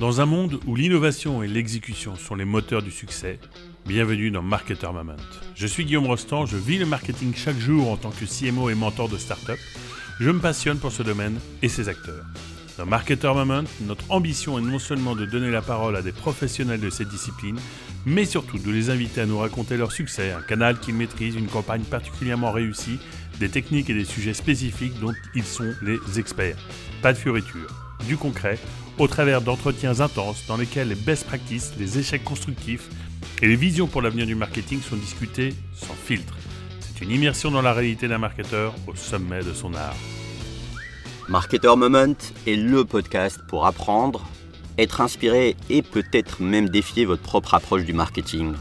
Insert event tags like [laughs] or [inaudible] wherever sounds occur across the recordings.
Dans un monde où l'innovation et l'exécution sont les moteurs du succès, bienvenue dans Marketer Moment. Je suis Guillaume Rostand, je vis le marketing chaque jour en tant que CMO et mentor de start-up. Je me passionne pour ce domaine et ses acteurs. Dans Marketer Moment, notre ambition est non seulement de donner la parole à des professionnels de cette discipline, mais surtout de les inviter à nous raconter leur succès, un canal qu'ils maîtrisent, une campagne particulièrement réussie, des techniques et des sujets spécifiques dont ils sont les experts. Pas de fioritures, du concret, au travers d'entretiens intenses dans lesquels les best practices, les échecs constructifs et les visions pour l'avenir du marketing sont discutés sans filtre. C'est une immersion dans la réalité d'un marketeur au sommet de son art. Marketer Moment est le podcast pour apprendre, être inspiré et peut-être même défier votre propre approche du marketing.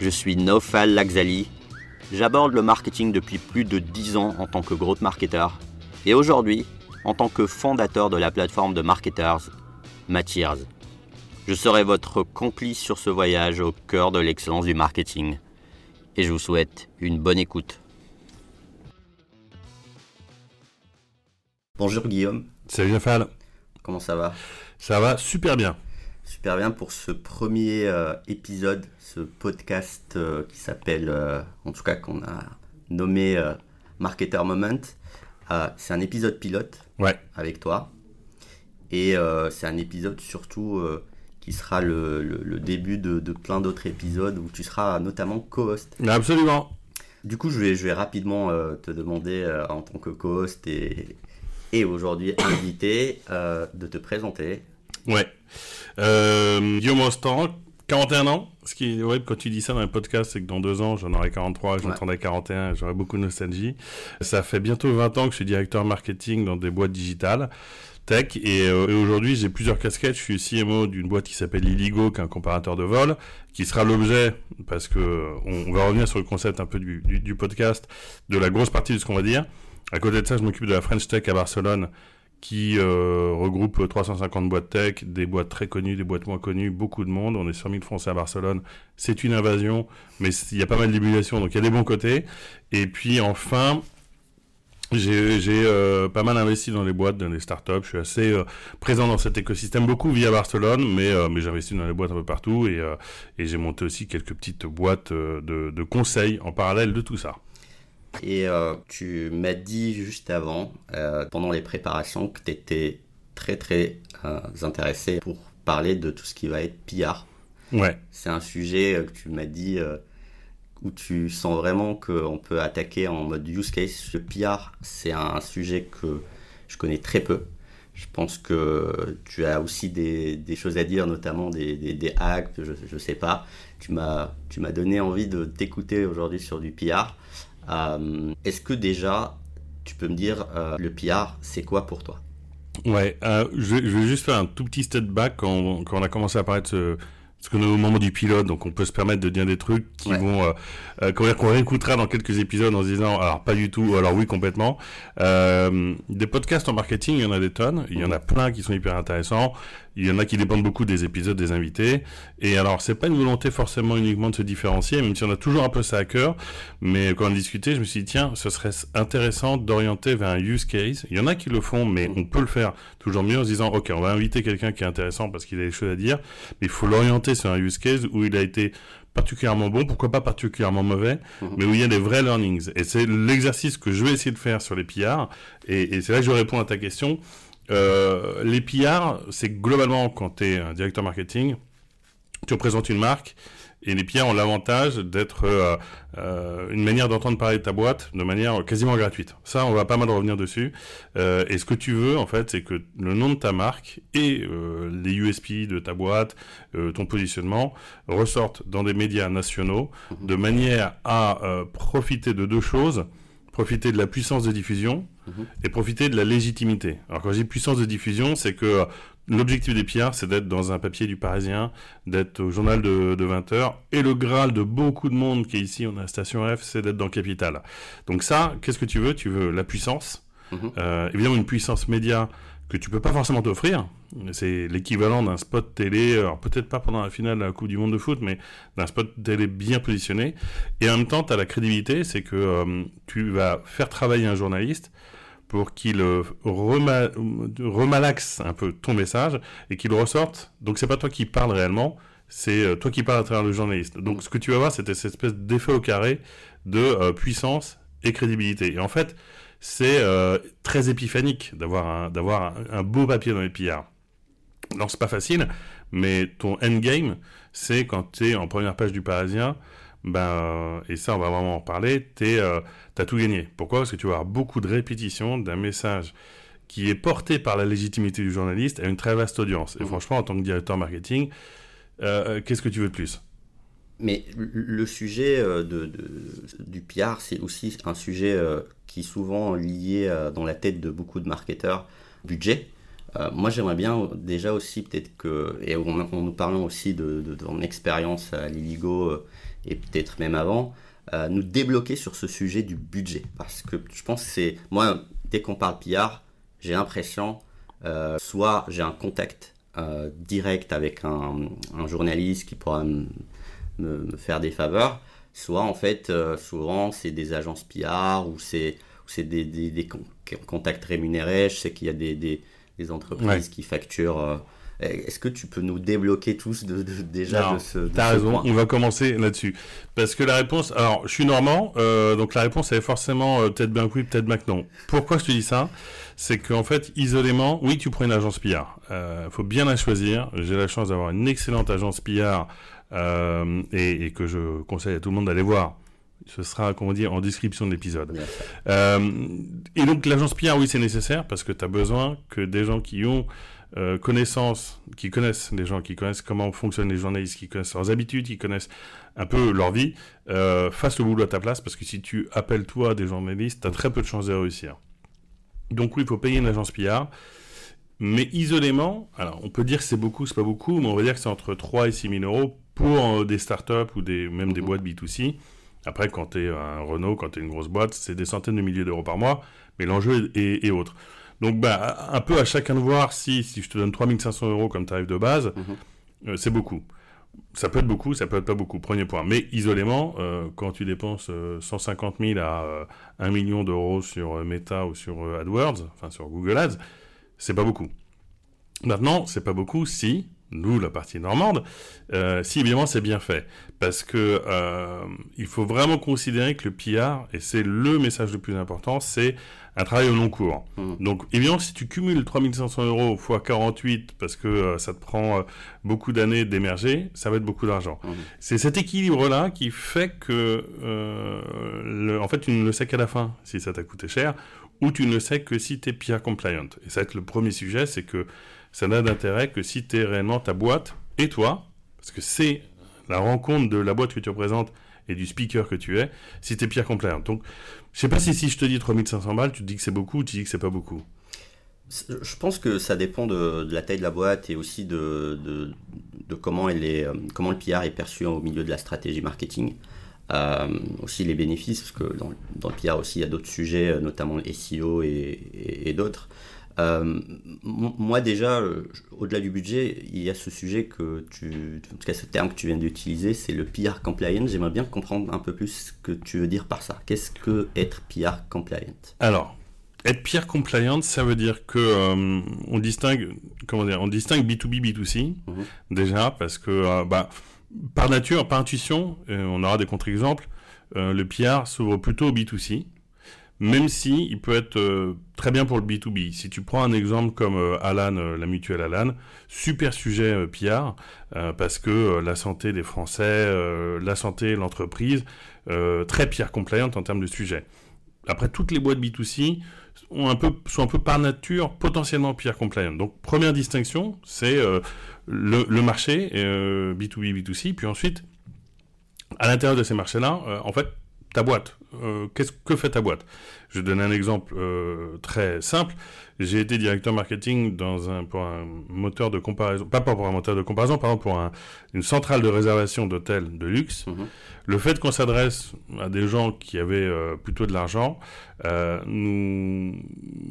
Je suis Nofal Laxali. J'aborde le marketing depuis plus de 10 ans en tant que growth marketer et aujourd'hui en tant que fondateur de la plateforme de marketers Matiers. Je serai votre complice sur ce voyage au cœur de l'excellence du marketing et je vous souhaite une bonne écoute. Bonjour Guillaume. Salut Nafal. Comment ça va? Ça va super bien. Super bien pour ce premier euh, épisode, ce podcast euh, qui s'appelle, euh, en tout cas qu'on a nommé Marketer Moment. C'est un épisode pilote ouais. avec toi. Et c'est un épisode surtout qui sera le, début de, de plein d'autres épisodes où tu seras notamment co-host. Absolument. Du coup, je vais, je vais rapidement te demander en tant que co-host et, et aujourd'hui [coughs] invité euh, de te présenter. Ouais. Euh, Guillaume Rostand, 41 ans. Ce qui est ouais, quand tu dis ça dans un podcast, c'est que dans deux ans, j'en aurai 43, j'entendrai 41, j'aurai beaucoup de nostalgie. Ça fait bientôt 20 ans que je suis directeur marketing dans des boîtes digitales tech et, euh, et aujourd'hui j'ai plusieurs casquettes. Je suis CMO d'une boîte qui s'appelle Illigo, qui est un comparateur de vol, qui sera l'objet parce que on, va revenir sur le concept un peu du, du, du podcast, de la grosse partie de ce qu'on va dire. À côté de ça, je m'occupe de la French Tech à Barcelone, qui euh, regroupe 350 boîtes tech, des boîtes très connues, des boîtes moins connues, beaucoup de monde. On est sur 1000 Français à Barcelone. C'est une invasion, mais il y a pas mal d'émulation, donc il y a des bons côtés. Et puis enfin, j'ai euh, pas mal investi dans les boîtes, dans les startups. Je suis assez euh, présent dans cet écosystème, beaucoup via Barcelone, mais, mais j'ai investi dans les boîtes un peu partout et, et j'ai monté aussi quelques petites boîtes de, de conseils en parallèle de tout ça. Et euh, tu m'as dit juste avant, euh, pendant les préparations, que tu étais très très euh, intéressé pour parler de tout ce qui va être PR. Ouais. C'est un sujet que tu m'as dit où tu sens vraiment qu'on peut attaquer en mode use case. Le PR, c'est un sujet que je connais très peu. Je pense que tu as aussi des, des choses à dire, notamment des, des, des hacks, je ne sais pas. Tu m'as donné envie de t'écouter aujourd'hui sur du PR. Euh, est-ce que déjà, tu peux me dire, euh, le PR, c'est quoi pour toi? Ouais, euh, je, vais juste faire un tout petit step back quand, quand on a commencé à parler de ce, parce qu'on est au moment du pilote, donc on peut se permettre de dire des trucs qui vont, euh, euh qu'on réécoutera dans quelques épisodes en se disant, alors pas du tout, alors oui complètement. Des podcasts en marketing, il y en a des tonnes, il y en a plein qui sont hyper intéressants. Il y en a qui dépendent beaucoup des épisodes des invités. Et alors, c'est pas une volonté forcément uniquement de se différencier, même si on a toujours un peu ça à cœur. Mais quand on a discuté, je me suis dit, tiens, ce serait intéressant d'orienter vers un use case. Il y en a qui le font, mais on peut le faire toujours mieux en se disant, OK, on va inviter quelqu'un qui est intéressant parce qu'il a des choses à dire, mais il faut l'orienter sur un use case où il a été particulièrement bon, pourquoi pas particulièrement mauvais, mhm. mais où il y a des vrais learnings. Et c'est l'exercice que je vais essayer de faire sur les PR. Et, et c'est là que je réponds à ta question. Euh, les PR, c'est globalement quand tu es un directeur marketing, tu représentes une marque et les PR ont l'avantage d'être euh, euh, une manière d'entendre parler de ta boîte de manière quasiment gratuite. Ça, on va pas mal revenir dessus. Euh, et ce que tu veux, en fait, c'est que le nom de ta marque et les USP de ta boîte, ton positionnement, ressortent dans des médias nationaux mhm. de manière à profiter de deux choses profiter de la puissance de diffusion mhm. et profiter de la légitimité. Alors quand je dis puissance de diffusion, c'est que euh, l'objectif des PR, c'est d'être dans un papier du Parisien, d'être au journal de, 20 heures, et le graal de beaucoup de monde qui est ici, on a Station F, c'est d'être dans Capital. Donc ça, qu'est-ce que tu veux? Tu veux la puissance, mhm. euh, évidemment une puissance média que tu peux pas forcément t'offrir. C'est l'équivalent d'un spot télé, alors peut-être pas pendant la finale de la Coupe du Monde de foot, mais d'un spot télé bien positionné. Et en même temps, tu as la crédibilité, c'est que euh, tu vas faire travailler un journaliste pour qu'il euh, remalaxe un peu ton message et qu'il ressorte. Donc c'est pas toi qui parles réellement, c'est euh, toi qui parles à travers le journaliste. Donc ce que tu vas voir, c'est cette espèce d'effet au carré de puissance et crédibilité. Et en fait, c'est très épiphanique d'avoir un, d'avoir un, beau papier dans les pillards. Non, c'est pas facile, mais ton endgame, c'est quand tu es en première page du Parisien, ben, et ça, on va vraiment en parler, tu euh, as tout gagné. Pourquoi? Parce que tu vas avoir beaucoup de répétitions d'un message qui est porté par la légitimité du journaliste à une très vaste audience. Et mmh. franchement, en tant que directeur marketing, euh, qu'est-ce que tu veux de plus? Mais le sujet euh, du PR, c'est aussi un sujet qui est souvent lié dans la tête de beaucoup de marketeurs, budget. moi, j'aimerais bien déjà aussi peut-être que, et en, nous parlant aussi de, de, ton expérience à Liligo et peut-être même avant, euh, nous débloquer sur ce sujet du budget. Parce que je pense que c'est. Moi, dès qu'on parle PR, j'ai l'impression, euh, soit j'ai un contact euh, direct avec un, journaliste qui pourra me, faire des faveurs, soit en fait, souvent c'est des agences PR ou c'est des, des, des, contacts rémunérés. Je sais qu'il y a des, des entreprises qui facturent est-ce que tu peux nous débloquer tous de, déjà de ce. T'as raison, on va commencer là-dessus. Parce que la réponse. Alors, je suis normand, euh, donc la réponse est forcément euh, peut-être bien oui, peut-être bien que non. Pourquoi je te dis ça? C'est qu'en fait, isolément, oui, tu prends une agence PR. Il euh, faut bien la choisir. J'ai la chance d'avoir une excellente agence PR et, que je conseille à tout le monde d'aller voir ce sera, comment dire, en description de l'épisode. et donc, l'agence PR, oui, c'est nécessaire parce que tu as besoin que des gens qui ont euh, connaissance, qui connaissent les gens, qui connaissent comment fonctionnent les journalistes, qui connaissent leurs habitudes, qui connaissent un peu leur vie, euh, fasse le boulot à ta place, parce que si tu appelles toi des journalistes, tu as très peu de chances de réussir. Donc oui, il faut payer une agence PR, mais isolément, alors on peut dire que c'est beaucoup, c'est pas beaucoup, mais on va dire que c'est entre 3 et 6 000 euros pour euh, des startups ou des, même des mhm. boîtes B2C. Après, quand tu es un Renault, quand tu es une grosse boîte, c'est des centaines de milliers d'euros par mois, mais l'enjeu est, est autre. Donc, bah, un peu à chacun de voir si, si je te donne 3500 euros comme tarif de base, mhm. euh, c'est beaucoup. Ça peut être beaucoup, ça peut être pas beaucoup, premier point. Mais isolément, euh, quand tu dépenses 150 euh, 000 à 1 million d'euros sur Meta ou sur AdWords, enfin sur Google Ads, c'est pas beaucoup. Maintenant, c'est pas beaucoup si, nous, la partie normande, si évidemment c'est bien fait. Parce que il faut vraiment considérer que le PR, et c'est le message le plus important, c'est un travail au long cours. Mmh. Donc, évidemment, si tu cumules 3500 euros x 48 parce que euh, ça te prend euh, beaucoup d'années d'émerger, ça va être beaucoup d'argent. Mmh. C'est cet équilibre-là qui fait que, euh, en fait, tu ne le sais qu'à la fin si ça t'a coûté cher, ou tu ne le sais que si tu es PR compliant. Et ça va être le premier sujet, c'est que ça n'a d'intérêt que si tu es réellement ta boîte et toi, parce que c'est la rencontre de la boîte que tu représentes et du speaker que tu es, si tu es PR compliant. Donc, je sais pas si, si je te dis 3500 balles, tu te dis que c'est beaucoup ou tu dis que c'est pas beaucoup? Je pense que ça dépend de, la taille de la boîte et aussi de, de, comment, elle est, euh, comment le PR est perçu au milieu de la stratégie marketing. Euh, aussi les bénéfices, parce que dans, dans, le PR aussi il y a d'autres sujets, euh, notamment SEO et, et d'autres. Euh, moi déjà, euh, au-delà du budget, il y a ce sujet que tu, en tout cas ce terme que tu viens d'utiliser, c'est le PR compliant. J'aimerais bien comprendre un peu plus ce que tu veux dire par ça. Qu'est-ce que être PR compliant? Alors, être PR compliant, ça veut dire que euh, on distingue, comment dire, on distingue B2B, B2C mhm. déjà parce que bah, par nature, par intuition, on aura des contre-exemples. le PR s'ouvre plutôt au B2C même si il peut être euh, très bien pour le B2B. Si tu prends un exemple comme euh, euh, la mutuelle Alan, super sujet PR, parce que la santé des Français, la santé, l'entreprise, très PR compliant en termes de sujet. Après, toutes les boîtes B2C ont un peu, sont un peu par nature potentiellement PR compliant. Donc, première distinction, c'est le, le, marché B2B, B2C, puis ensuite, à l'intérieur de ces marchés-là, en fait, ta boîte. Euh, qu'est-ce que fait ta boîte? Je vais donner un exemple euh, très simple. J'ai été directeur marketing dans un, pour un moteur de comparaison, pas pour un moteur de comparaison, pardon, pour une centrale de réservation d'hôtels de luxe. Mhm. Le fait qu'on s'adresse à des gens qui avaient euh, plutôt de l'argent nous,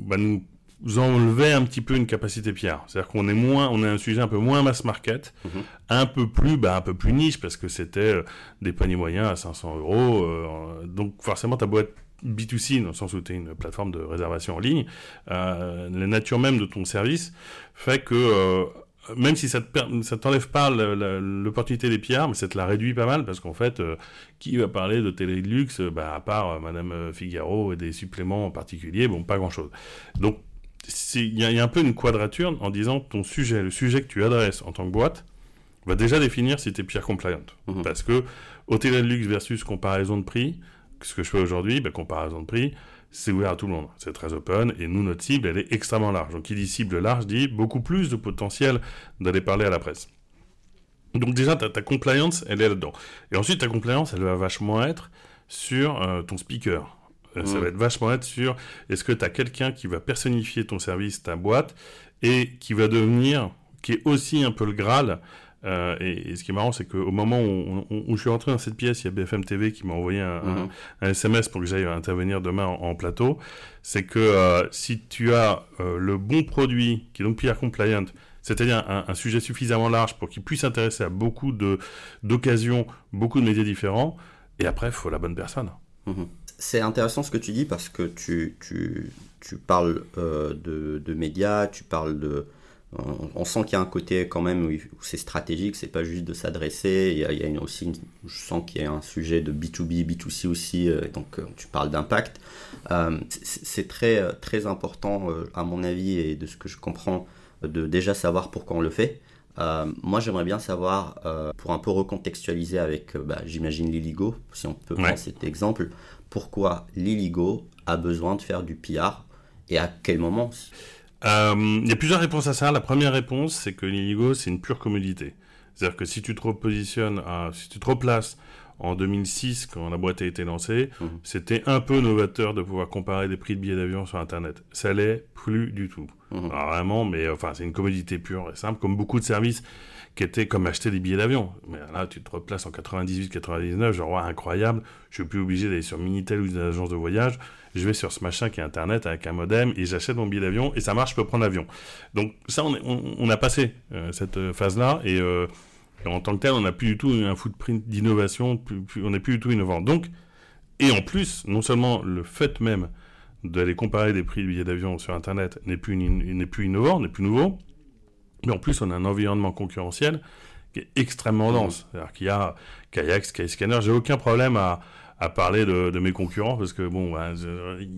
bah, nous vous enlevez un petit peu une capacité pierre. C'est-à-dire qu'on est moins, on est un sujet un peu moins mass market, mhm. un peu plus, bah, un peu plus niche parce que c'était euh, des paniers moyens à 500 euros. Euh, donc forcément, ta boîte B2C, dans le sens où tu es une plateforme de réservation en ligne, la nature même de ton service fait que même si ça ne t'enlève pas l'opportunité des pillards, mais ça te la réduit pas mal parce qu'en fait, euh, qui va parler de télé de luxe, bah, à part euh, Madame euh, Figaro et des suppléments en particulier, bon, pas grand chose. Donc, il y, a un peu une quadrature en disant ton sujet, le sujet que tu adresses en tant que boîte, va déjà définir si tu es pierre compliant. Mhm. Parce que télé de luxe versus comparaison de prix, ce que je fais aujourd'hui, bah, comparaison de prix, c'est ouvert à tout le monde. C'est très open et nous, notre cible, elle est extrêmement large. Donc, qui dit cible large dit beaucoup plus de potentiel d'aller parler à la presse. Donc, déjà, ta, compliance, elle est là-dedans. Et ensuite, ta compliance, elle va vachement être sur euh, ton speaker. Euh, ça mm. va être vachement être sur est-ce que tu as quelqu'un qui va personnifier ton service, ta boîte, et qui va devenir, qui est aussi un peu le Graal euh, et, ce qui est marrant, c'est qu'au moment où, je suis rentré dans cette pièce, il y a BFM TV qui m'a envoyé un, SMS mhm. pour que j'aille intervenir demain en, plateau. C'est que euh, si tu as euh, le bon produit, qui est donc PR compliant, c'est-à-dire un, sujet suffisamment large pour qu'il puisse intéresser à beaucoup d'occasions, beaucoup de médias différents, et après, il faut la bonne personne. Mhm. C'est intéressant ce que tu dis parce que tu, tu, tu parles de, de, médias, tu parles de, on, sent qu'il y a un côté quand même où, c'est stratégique, c'est pas juste de s'adresser. Il y a, il aussi, je sens qu'il y a un sujet de B2B, B2C aussi, euh, donc euh, tu parles d'impact. Euh, c'est très, très important, à mon avis, et de ce que je comprends, de déjà savoir pourquoi on le fait. moi, j'aimerais bien savoir, pour un peu recontextualiser avec, bah, j'imagine, Liligo, si on peut prendre cet exemple, pourquoi Liligo a besoin de faire du PR et à quel moment euh, il y a plusieurs réponses à ça. La première réponse, c'est que l'Illigo, c'est une pure commodité. C'est-à-dire que si tu te repositionnes, à, si tu te replaces en 2006, quand la boîte a été lancée, mhm. c'était un peu novateur de pouvoir comparer des prix de billets d'avion sur Internet. Ça l'est plus du tout. Mhm. vraiment, mais enfin, c'est une commodité pure et simple, comme beaucoup de services qui étaient comme acheter des billets d'avion. Mais là, tu te replaces en 98-99, genre, incroyable, je suis plus obligé d'aller sur Minitel ou une agence de voyage je vais sur ce machin qui est Internet avec un modem et j'achète mon billet d'avion et ça marche, je peux prendre l'avion. Donc ça, on, a passé euh, cette euh, phase-là euh, et, en tant que tel, on n'a plus du tout un footprint d'innovation, on n'est plus du tout innovant. Donc, et en plus, non seulement le fait même d'aller comparer des prix de billets d'avion sur Internet n'est plus innovant, n'est plus nouveau, mais en plus, on a un environnement concurrentiel qui est extrêmement dense. C'est-à-dire qu'il y a Kayak, Skyscanner, j'ai aucun problème à, à parler de, mes concurrents parce que bon, bah,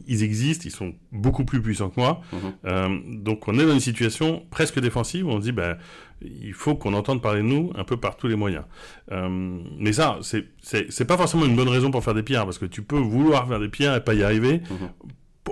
ils existent, ils sont beaucoup plus puissants que moi. Mhm. Euh, donc on est dans une situation presque défensive où on se dit ben il faut qu'on entende parler de nous un peu par tous les moyens. Euh, mais ça, c'est pas forcément une bonne raison pour faire des pierres parce que tu peux vouloir faire des pierres et pas y arriver. Mhm.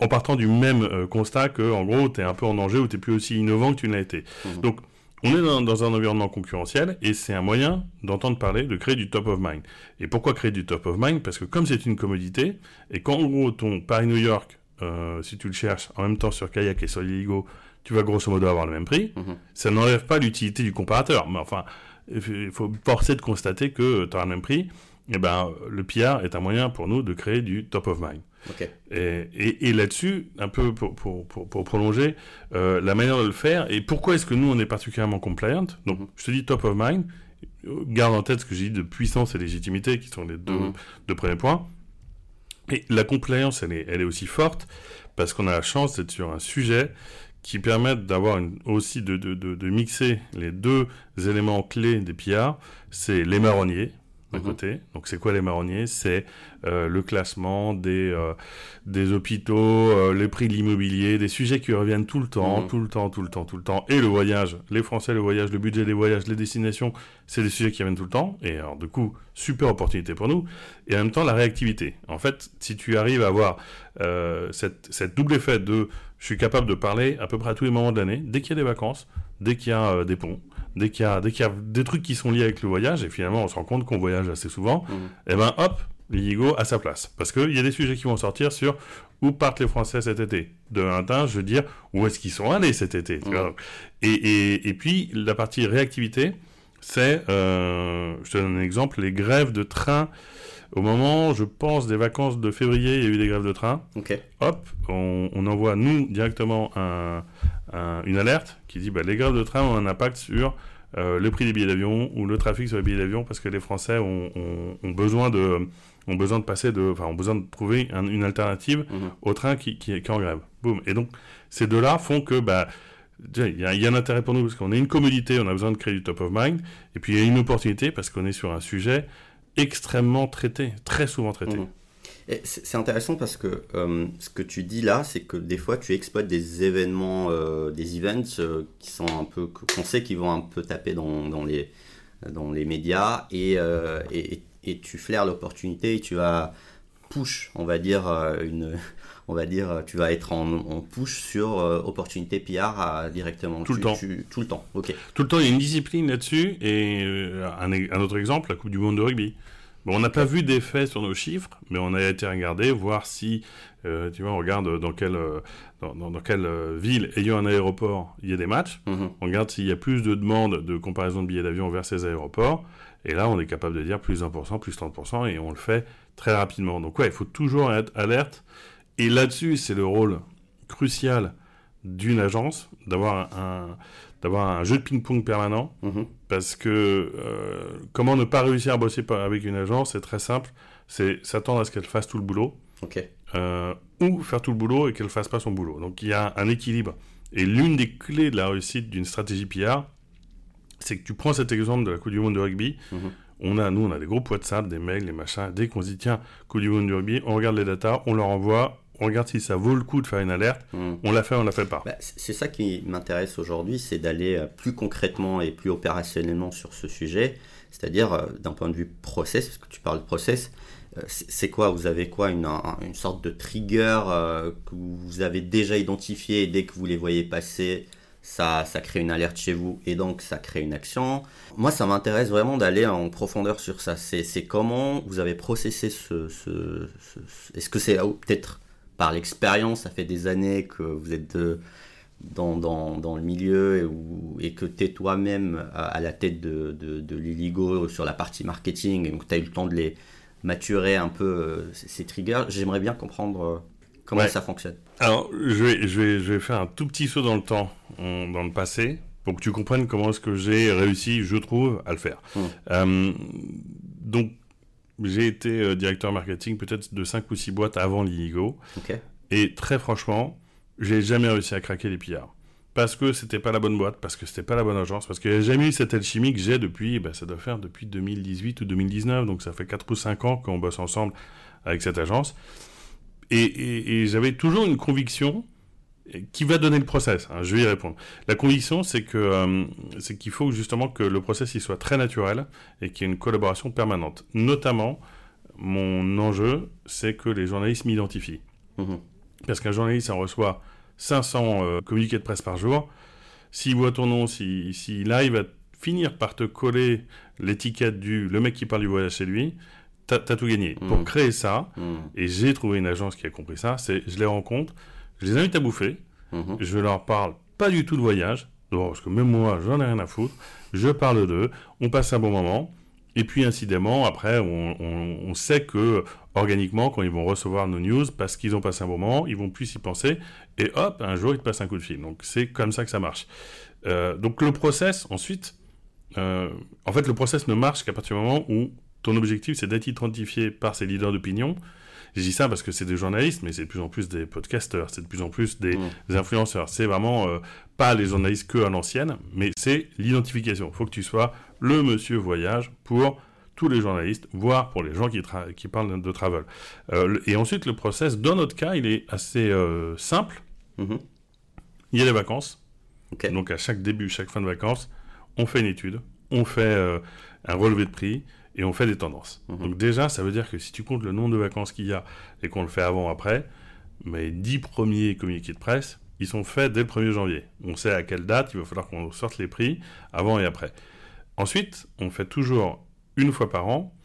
En partant du même euh, constat que, en gros, tu es un peu en danger ou tu plus aussi innovant que tu l'as été. Mhm. Donc, on est dans, un environnement concurrentiel et c'est un moyen d'entendre parler, de créer du top of mind. Et pourquoi créer du top of mind? Parce que comme c'est une commodité, et quand en gros ton Paris-New York, euh, si tu le cherches en même temps sur Kayak et sur Liligo, tu vas grosso modo avoir le même prix, mhm. ça n'enlève pas l'utilité du comparateur. Mais enfin, il faut forcer de constater que tu auras le même prix. Et eh ben, le PR est un moyen pour nous de créer du top of mind. Et, là-dessus, un peu pour, prolonger, euh, la manière de le faire, et pourquoi est-ce que nous, on est particulièrement compliant Donc, mhm. je te dis top of mind, garde en tête ce que j'ai dit de puissance et légitimité, qui sont les deux, mhm. deux premiers points. Et la compliance, elle est, elle est aussi forte, parce qu'on a la chance d'être sur un sujet qui permet d'avoir aussi de, de, de, mixer les deux éléments clés des PR, c'est les marronniers, d'un mhm. côté. Donc c'est quoi les marronniers? C'est euh, le classement des, euh, des hôpitaux, euh, les prix de l'immobilier, des sujets qui reviennent tout le temps, mhm. tout le temps, tout le temps, tout le temps. Et le voyage, les Français, le voyage, le budget des voyages, les destinations, c'est des sujets qui reviennent tout le temps. Et alors du coup, super opportunité pour nous. Et en même temps, la réactivité. En fait, si tu arrives à avoir cette, cette double effet de je suis capable de parler à peu près à tous les moments de l'année, dès qu'il y a des vacances, dès qu'il y a des ponts, dès qu'il y, a, y a des trucs qui sont liés avec le voyage, et finalement on se rend compte qu'on voyage assez souvent, mhm. et eh ben hop, l'IGO a sa place. Parce qu'il y a des sujets qui vont sortir sur où partent les Français cet été. De un je veux dire, où est-ce qu'ils sont allés cet été. Mhm. Et, et, et, puis, la partie réactivité, c'est, euh, je te donne un exemple, les grèves de train. Au moment, je pense, des vacances de février, il y a eu des grèves de train. Hop, on, on envoie, nous, directement un, une alerte qui dit bah, les grèves de train ont un impact sur le prix des billets d'avion ou le trafic sur les billets d'avion parce que les Français ont, besoin de ont besoin de passer de enfin ont besoin de trouver une alternative mhm. au train qui, qui, est en grève. Boum. Et donc ces deux-là font que bah il y, a un intérêt pour nous parce qu'on a une commodité, on a besoin de créer du top of mind, et puis il y a une opportunité parce qu'on est sur un sujet extrêmement traité, très souvent traité. Mhm. C'est intéressant parce que euh, ce que tu dis là, c'est que des fois tu exploites des événements, euh, des events euh, qui sont un peu, qu'on sait qu'ils vont un peu taper dans, dans, les, dans les médias et, et tu flaires l'opportunité et tu vas push, on va dire, une, on va dire, tu vas être en, push sur opportunité PR directement. Tout le temps. tout le temps, ok. Tout le temps, il y a une discipline là-dessus. Et un, un, autre exemple, la Coupe du Monde de rugby on n'a pas vu d'effet sur nos chiffres, mais on a été regarder, voir si, euh, tu vois, on regarde dans quelle, euh, dans, quelle euh, ville ayant un aéroport il y a des matchs. Mhm. On regarde s'il y a plus de demandes de comparaison de billets d'avion vers ces aéroports. Et là, on est capable de dire plus 1%, plus 30%, et on le fait très rapidement. Donc ouais, il faut toujours être alerte. Et là-dessus, c'est le rôle crucial d'une agence d'avoir un, d'avoir un jeu de ping-pong permanent. Mhm. Parce que euh, comment ne pas réussir à bosser avec une agence, c'est très simple. C'est s'attendre à ce qu'elle fasse tout le boulot. Euh, ou faire tout le boulot et qu'elle fasse pas son boulot. Donc il y a un équilibre. Et l'une des clés de la réussite d'une stratégie PR, c'est que tu prends cet exemple de la Coupe du Monde de rugby. Mhm. On a, nous, on a des groupes WhatsApp, des mails, des machins. Dès qu'on se dit, tiens, Coupe du Monde de rugby, on regarde les datas, on leur envoie, on regarde si ça vaut le coup de faire une alerte. Hmm. On l'a fait, on l'a fait pas. Bah, c'est ça qui m'intéresse aujourd'hui, c'est d'aller euh, plus concrètement et plus opérationnellement sur ce sujet. C'est-à-dire, euh, d'un point de vue process, parce que tu parles de process, euh, c'est quoi? Vous avez quoi? Une, une, sorte de trigger que vous avez déjà identifié et dès que vous les voyez passer, ça, ça crée une alerte chez vous et donc ça crée une action. Moi, ça m'intéresse vraiment d'aller en profondeur sur ça. C'est comment vous avez processé ce... ce, ce Est-ce que c'est peut-être par l'expérience, ça fait des années que vous êtes dans, dans, dans, le milieu et, et que tu es toi-même à, la tête de, de, de l'Illigo sur la partie marketing et donc tu as eu le temps de les maturer un peu euh, ces, triggers. J'aimerais bien comprendre euh, comment ça fonctionne. Alors, je vais, je, vais, je vais faire un tout petit saut dans le temps, dans le passé, pour que tu comprennes comment est-ce que j'ai réussi, je trouve, à le faire. Hum. Euh, donc, j'ai été euh, directeur marketing peut-être de 5 ou 6 boîtes avant l'Iligo. Et très franchement, j'ai jamais réussi à craquer les pillards. Parce que c'était pas la bonne boîte, parce que c'était pas la bonne agence, parce qu'il n'y a jamais eu cette alchimie que j'ai depuis, ben, ça doit faire depuis 2018 ou 2019, donc ça fait 4 ou 5 ans qu'on bosse ensemble avec cette agence. et j'avais toujours une conviction qui va donner le process hein, Je vais y répondre. La conviction, c'est que euh, c'est qu'il faut justement que le process il soit très naturel et qu'il y ait une collaboration permanente. Notamment, mon enjeu, c'est que les journalistes m'identifient. Mhm. Parce qu'un journaliste en reçoit 500 euh, communiqués de presse par jour. S'il voit ton nom, s'il si, arrive à finir par te coller l'étiquette du le mec qui parle du voyage chez lui, t'as as tout gagné. Pour mhm. créer ça, mhm. et j'ai trouvé une agence qui a compris ça, c'est je les rencontre je les invite à bouffer. Mhm. Je leur parle pas du tout de voyage. parce que même moi, j'en ai rien à foutre. Je parle d'eux. On passe un bon moment. Et puis, incidemment, après, on, sait que, organiquement, quand ils vont recevoir nos news, parce qu'ils ont passé un bon moment, ils vont plus y penser. Et hop, un jour, ils te passent un coup de fil. Donc, c'est comme ça que ça marche. Euh, donc, le process, ensuite, euh, en fait, le process ne marche qu'à partir du moment où ton objectif, c'est d'être identifié par ces leaders d'opinion je dis ça parce que c'est des journalistes, mais c'est de plus en plus des podcasteurs, c'est de plus en plus des, mm. influenceurs. C'est vraiment euh, pas les journalistes que à l'ancienne, mais c'est l'identification. Il faut que tu sois le monsieur voyage pour tous les journalistes, voire pour les gens qui, qui parlent de travel. Euh, et ensuite, le process, dans notre cas, il est assez euh, simple. Mm-hmm. Il y a les vacances. Donc à chaque début, chaque fin de vacances, on fait une étude, on fait un relevé de prix, et on fait des tendances. Mhm. Donc déjà, ça veut dire que si tu comptes le nombre de vacances qu'il y a et qu'on le fait avant ou après, mes 10 premiers communiqués de presse, ils sont faits dès le 1er janvier. On sait à quelle date il va falloir qu'on sorte les prix avant et après. Ensuite, on fait toujours une fois par an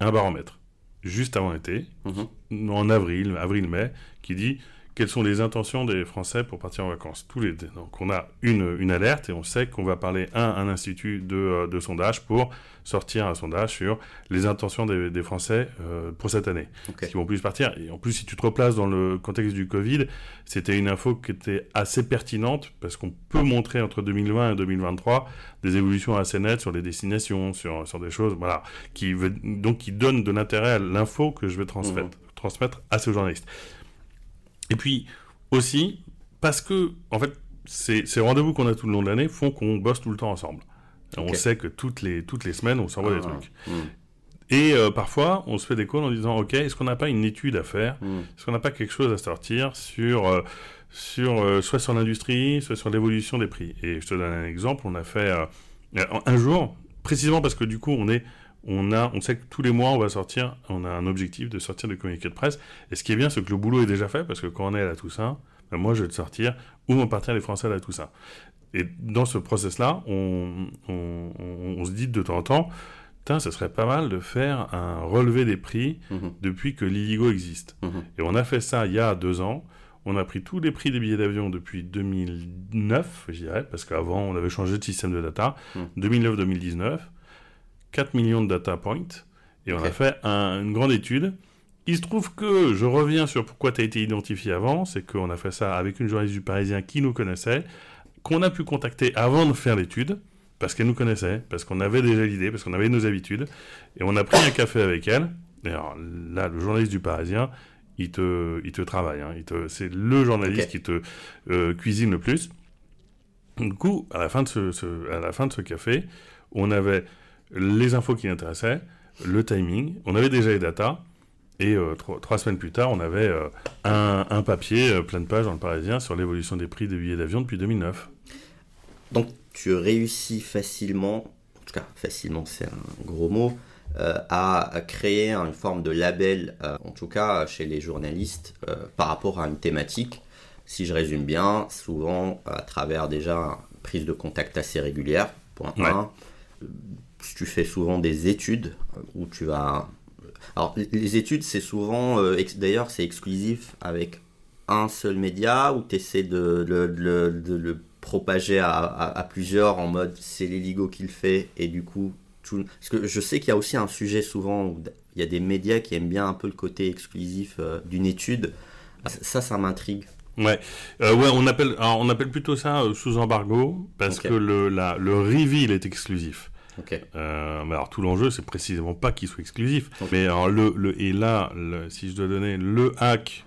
un baromètre, juste avant l'été, mhm. en avril, avril-mai, qui dit quelles sont les intentions des Français pour partir en vacances. Tous les, donc on a une, une alerte et on sait qu'on va parler à un institut de, euh, de, sondage pour sortir un sondage sur les intentions des, des Français euh, pour cette année. Okay. Qui vont plus partir. Et en plus, si tu te replaces dans le contexte du Covid, c'était une info qui était assez pertinente parce qu'on peut montrer entre 2020 et 2023 des évolutions assez nettes sur les destinations, sur, sur des choses, voilà, qui, donc qui donnent de l'intérêt à l'info que je vais transmettre, mmh. transmettre à ces journalistes. Et puis aussi, parce que, en fait, ces, ces rendez-vous qu'on a tout le long de l'année font qu'on bosse tout le temps ensemble. Okay. On sait que toutes les, toutes les semaines, on s'envoie ah, des trucs. Mm. Et euh, parfois, on se fait des calls en disant, OK, est-ce qu'on n'a pas une étude à faire mm. Est-ce qu'on n'a pas quelque chose à sortir sur, euh, sur euh, soit sur l'industrie, soit sur l'évolution des prix? Et je te donne un exemple. On a fait euh, un jour, précisément parce que du coup, on est on, a, on sait que tous les mois, on va sortir, on a un objectif de sortir des communiqués de presse. Et ce qui est bien, c'est que le boulot est déjà fait, parce que quand on est à la Toussaint, ben moi, je vais te sortir où vont partir les Français à la Toussaint. Et dans ce process-là, on, on, on, se dit de temps en temps, Putain, ce serait pas mal de faire un relevé des prix mmh. depuis que l'Illigo existe. Mmh. Et on a fait ça il y a deux ans. On a pris tous les prix des billets d'avion depuis 2009, je dirais, parce qu'avant, on avait changé de système de data. Mmh. 2009-2019. 4 millions de data points et on a fait un, une grande étude. Il se trouve que je reviens sur pourquoi tu as été identifié avant, c'est qu'on a fait ça avec une journaliste du Parisien qui nous connaissait, qu'on a pu contacter avant de faire l'étude, parce qu'elle nous connaissait, parce qu'on avait déjà l'idée, parce qu'on avait nos habitudes, et on a pris un café avec elle. Et alors là, le journaliste du Parisien, il te, il te travaille, hein, c'est le journaliste okay. qui te euh, cuisine le plus. Du coup, à la fin de ce, ce, à la fin de ce café, on avait les infos qui intéressaient, le timing. On avait déjà les datas. Et euh, trois, trois, semaines plus tard, on avait euh, un, un, papier euh, plein de pages dans le Parisien sur l'évolution des prix des billets d'avion depuis 2009. Donc tu réussis facilement, en tout cas facilement c'est un gros mot, à, créer une forme de label, en tout cas chez les journalistes, par rapport à une thématique. Si je résume bien, souvent à travers déjà une prise de contact assez régulière, point 1. Tu fais souvent des études où tu vas. Alors, les études, c'est souvent. Euh, D'ailleurs, c'est exclusif avec un seul média où tu essaies de, de, de, de, le propager à, à, à, plusieurs en mode c'est l'Eligo qui le fait et du coup. Tout... Parce que je sais qu'il y a aussi un sujet souvent où il y a des médias qui aiment bien un peu le côté exclusif euh, d'une étude. Ça, ça m'intrigue. Ouais, euh, ouais, on appelle, alors on appelle plutôt ça euh, sous embargo parce okay. que le, la, le reveal est exclusif. Okay. Euh, mais alors tout l'enjeu, c'est précisément pas qu'il soit exclusif. Okay. Mais alors le, le et là, le, si je dois donner le hack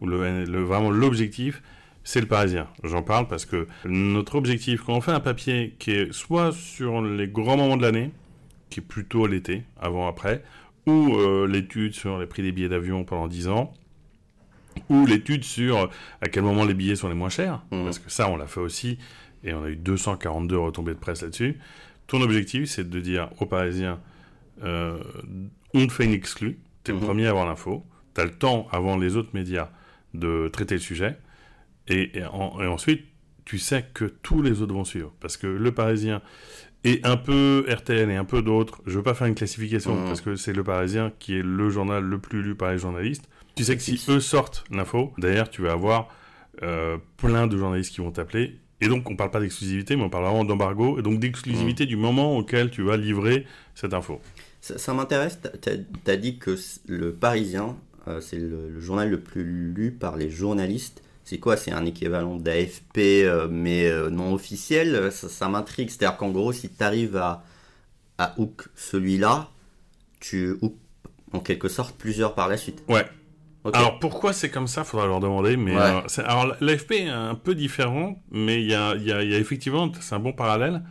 ou le, le vraiment l'objectif, c'est le Parisien. J'en parle parce que notre objectif, quand on fait un papier qui est soit sur les grands moments de l'année, qui est plutôt l'été, avant après, ou euh, l'étude sur les prix des billets d'avion pendant 10 ans, ou l'étude sur à quel moment les billets sont les moins chers, mmh. parce que ça, on l'a fait aussi, et on a eu 242 retombées de presse là-dessus. Ton objectif, c'est de dire aux Parisiens, euh, on te fait une exclue, tu es mmh. le premier à avoir l'info, tu as le temps avant les autres médias de traiter le sujet, et, et, en, et, ensuite, tu sais que tous les autres vont suivre. Parce que le Parisien et un peu RTN et un peu d'autres, je veux pas faire une classification, mmh. parce que c'est le Parisien qui est le journal le plus lu par les journalistes. Tu sais que si eux sortent l'info, derrière, tu vas avoir euh, plein de journalistes qui vont t'appeler et donc, on ne parle pas d'exclusivité, mais on parle vraiment d'embargo, et donc d'exclusivité mmh. du moment auquel tu vas livrer cette info. Ça, ça m'intéresse, tu as, dit que le Parisien, euh, c'est le, le, journal le plus lu par les journalistes. C'est quoi? C'est un équivalent d'AFP, euh, mais euh, non officiel? Ça, ça m'intrigue. C'est-à-dire qu'en gros, si tu arrives à, à hook celui-là, tu hook en quelque sorte plusieurs par la suite. Ouais, Okay. Alors pourquoi c'est comme ça, faudra leur demander. Mais ouais. euh, alors l'AFP est un peu différent, mais il y a, y, a, y a, effectivement, c'est un bon parallèle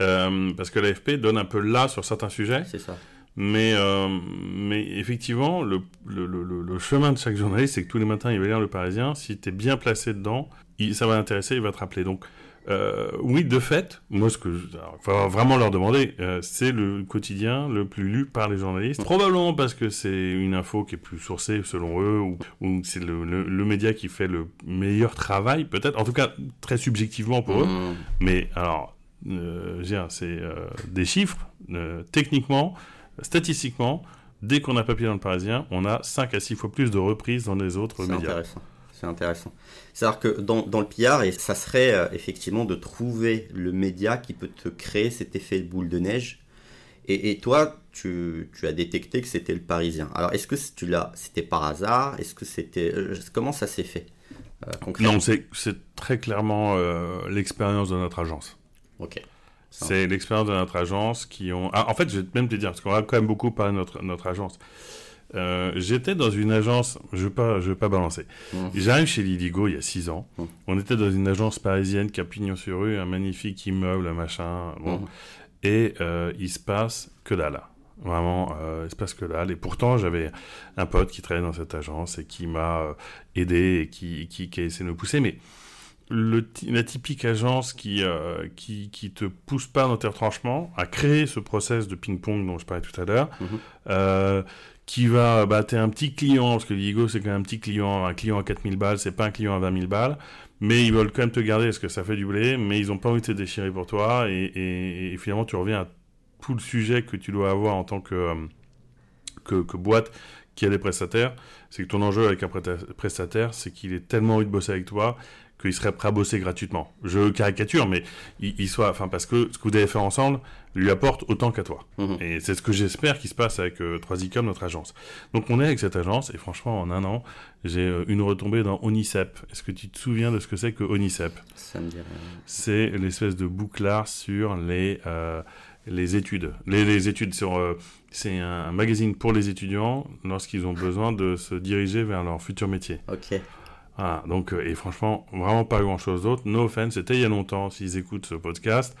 euh, parce que l'AFP donne un peu là sur certains sujets. C'est ça. Mais euh, mais effectivement, le, le, le, le, chemin de chaque journaliste, c'est que tous les matins il va lire le Parisien. Si tu es bien placé dedans, il, ça va l'intéresser, il va te rappeler. Donc euh, oui, de fait, moi, ce que il faut vraiment leur demander, euh, c'est le quotidien le plus lu par les journalistes. Probablement parce que c'est une info qui est plus sourcée selon eux, ou, ou c'est le, le, le, média qui fait le meilleur travail, peut-être. En tout cas, très subjectivement pour mmh. eux. Mais alors, euh, c'est euh, des chiffres. Techniquement, statistiquement, dès qu'on a papier dans le Parisien, on a 5 à 6 fois plus de reprises dans les autres médias. C'est intéressant. C'est-à-dire que dans, dans, le PR, et ça serait euh, effectivement de trouver le média qui peut te créer cet effet de boule de neige. Et, et toi, tu, tu, as détecté que c'était le Parisien. Alors, est-ce que tu l'as, c'était par hasard? Est-ce que c'était euh, comment ça s'est fait euh, Non, c'est très clairement euh, l'expérience de notre agence. Ok. C'est l'expérience de notre agence qui ont. Ah, en fait, je vais même te dire parce qu'on a quand même beaucoup parlé de notre notre agence. Euh, j'étais dans une agence, je ne vais, pas, je vais pas balancer. Mmh. J'arrive chez Lidigo il y a 6 ans. Mmh. On était dans une agence parisienne qui a pignon sur rue, un magnifique immeuble, un machin. Bon. Mmh. Et euh, il se passe que dalle. Vraiment, euh, il se passe que dalle. Et pourtant, j'avais un pote qui travaillait dans cette agence et qui m'a euh, aidé et qui, qui, qui, a essayé de me pousser. Mais le, la typique agence qui, euh, qui, qui te pousse pas dans tes retranchements à créer ce process de ping-pong dont je parlais tout à l'heure, euh, qui va, bah, t'es un petit client, parce que Ligo c'est quand même un petit client, un client à 4000 balles, c'est pas un client à 20 000 balles, mais ils veulent quand même te garder parce que ça fait du blé, mais ils ont pas envie de te déchirer pour toi, et, et, et finalement tu reviens à tout le sujet que tu dois avoir en tant que, euh, que, que boîte qui a des prestataires, c'est que ton enjeu avec un prestataire, c'est qu'il est tellement envie de bosser avec toi qu'il serait prêt à bosser gratuitement. Je caricature, mais il, soit, enfin, parce que ce que vous avez fait ensemble lui apporte autant qu'à toi. Mmh. Et c'est ce que j'espère qui se passe avec euh, 3ICOM, notre agence. Donc on est avec cette agence, et franchement, en un an, j'ai euh, une retombée dans Onicep. Est-ce que tu te souviens de ce que c'est que Onicep Ça me dit. C'est l'espèce de bouclard sur les, euh, les études. Les, les études sur. Euh, c'est un magazine pour les étudiants lorsqu'ils ont besoin de se diriger vers leur futur métier. Ok. Voilà, donc, euh, et franchement, vraiment pas grand chose d'autre. No offense, c'était il y a longtemps, s'ils écoutent ce podcast.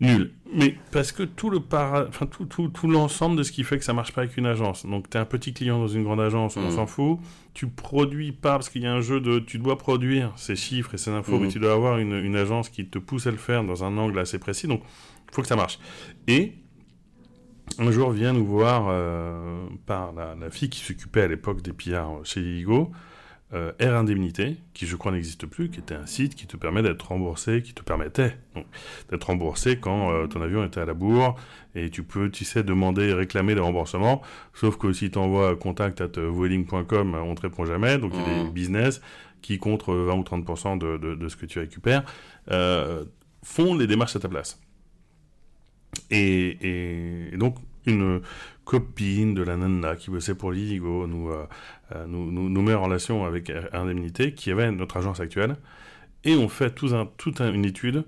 Nul. Mais parce que tout le para... enfin, tout, tout, tout l'ensemble de ce qui fait que ça marche pas avec une agence. Donc, tu es un petit client dans une grande agence, on Mhm. s'en fout. Tu produis pas parce qu'il y a un jeu de. Tu dois produire ces chiffres et ces infos, mais tu dois avoir une, une agence qui te pousse à le faire dans un angle assez précis. Donc, il faut que ça marche. Et un jour vient nous voir euh, par la, la fille qui s'occupait à l'époque des pillards chez Ligo, euh, Air Indemnité, qui je crois n'existe plus, qui était un site qui te permet d'être remboursé, qui te permettait d'être remboursé quand euh, ton avion était à la bourre, et tu peux, tu sais, demander et réclamer des remboursements, sauf que si tu envoies contact at vueling.com, on te répond jamais, donc il y a des Mhm. business qui, contre 20 ou 30% de, de, de ce que tu récupères, euh, font les démarches à ta place. Et, et, et donc, une copine de la nana qui bossait pour l'Idigo nous, euh, euh, nous, nous, nous met en relation avec Indemnité, qui avait notre agence actuelle, et on fait tout un, toute un- une étude,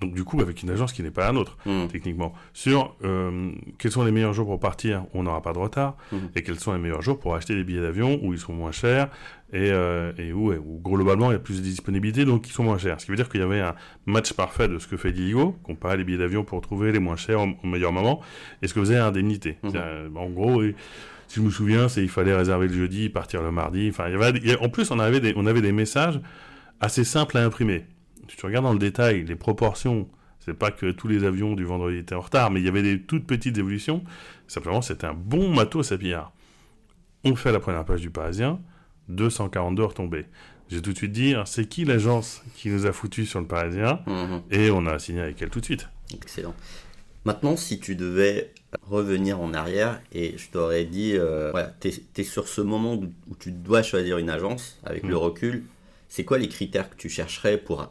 donc du coup avec une agence qui n'est pas la nôtre, Mhm. techniquement, sur euh, quels sont les meilleurs jours pour partir où on n'aura pas de retard, Mhm. et quels sont les meilleurs jours pour acheter des billets d'avion où ils sont moins chers, et, euh, et où, globalement il y a plus de disponibilité, donc ils sont moins chers. Ce qui veut dire qu'il y avait un match parfait de ce que fait Ligo, comparer les billets d'avion pour trouver les moins chers au, au meilleur moment, et ce que faisait Indemnité. C'est-à-dire, En gros, et- si je me souviens, c'est il fallait réserver le jeudi, partir le mardi. Enfin, il y avait, il y a- en plus, on avait des, on avait des messages assez simples à imprimer. Si tu regardes dans le détail, les proportions, c'est pas que tous les avions du vendredi étaient en retard, mais il y avait des toutes petites évolutions. Simplement, c'était un bon matos à pillard. On fait la première page du Parisien, 242 retombées. J'ai tout de suite dit, hein, c'est qui l'agence qui nous a foutu sur le Parisien Mhm. Et on a signé avec elle tout de suite. Excellent. Maintenant, si tu devais revenir en arrière et je t'aurais dit, euh, voilà, tu es, sur ce moment où, tu dois choisir une agence avec Mm. le recul, c'est quoi les critères que tu chercherais pour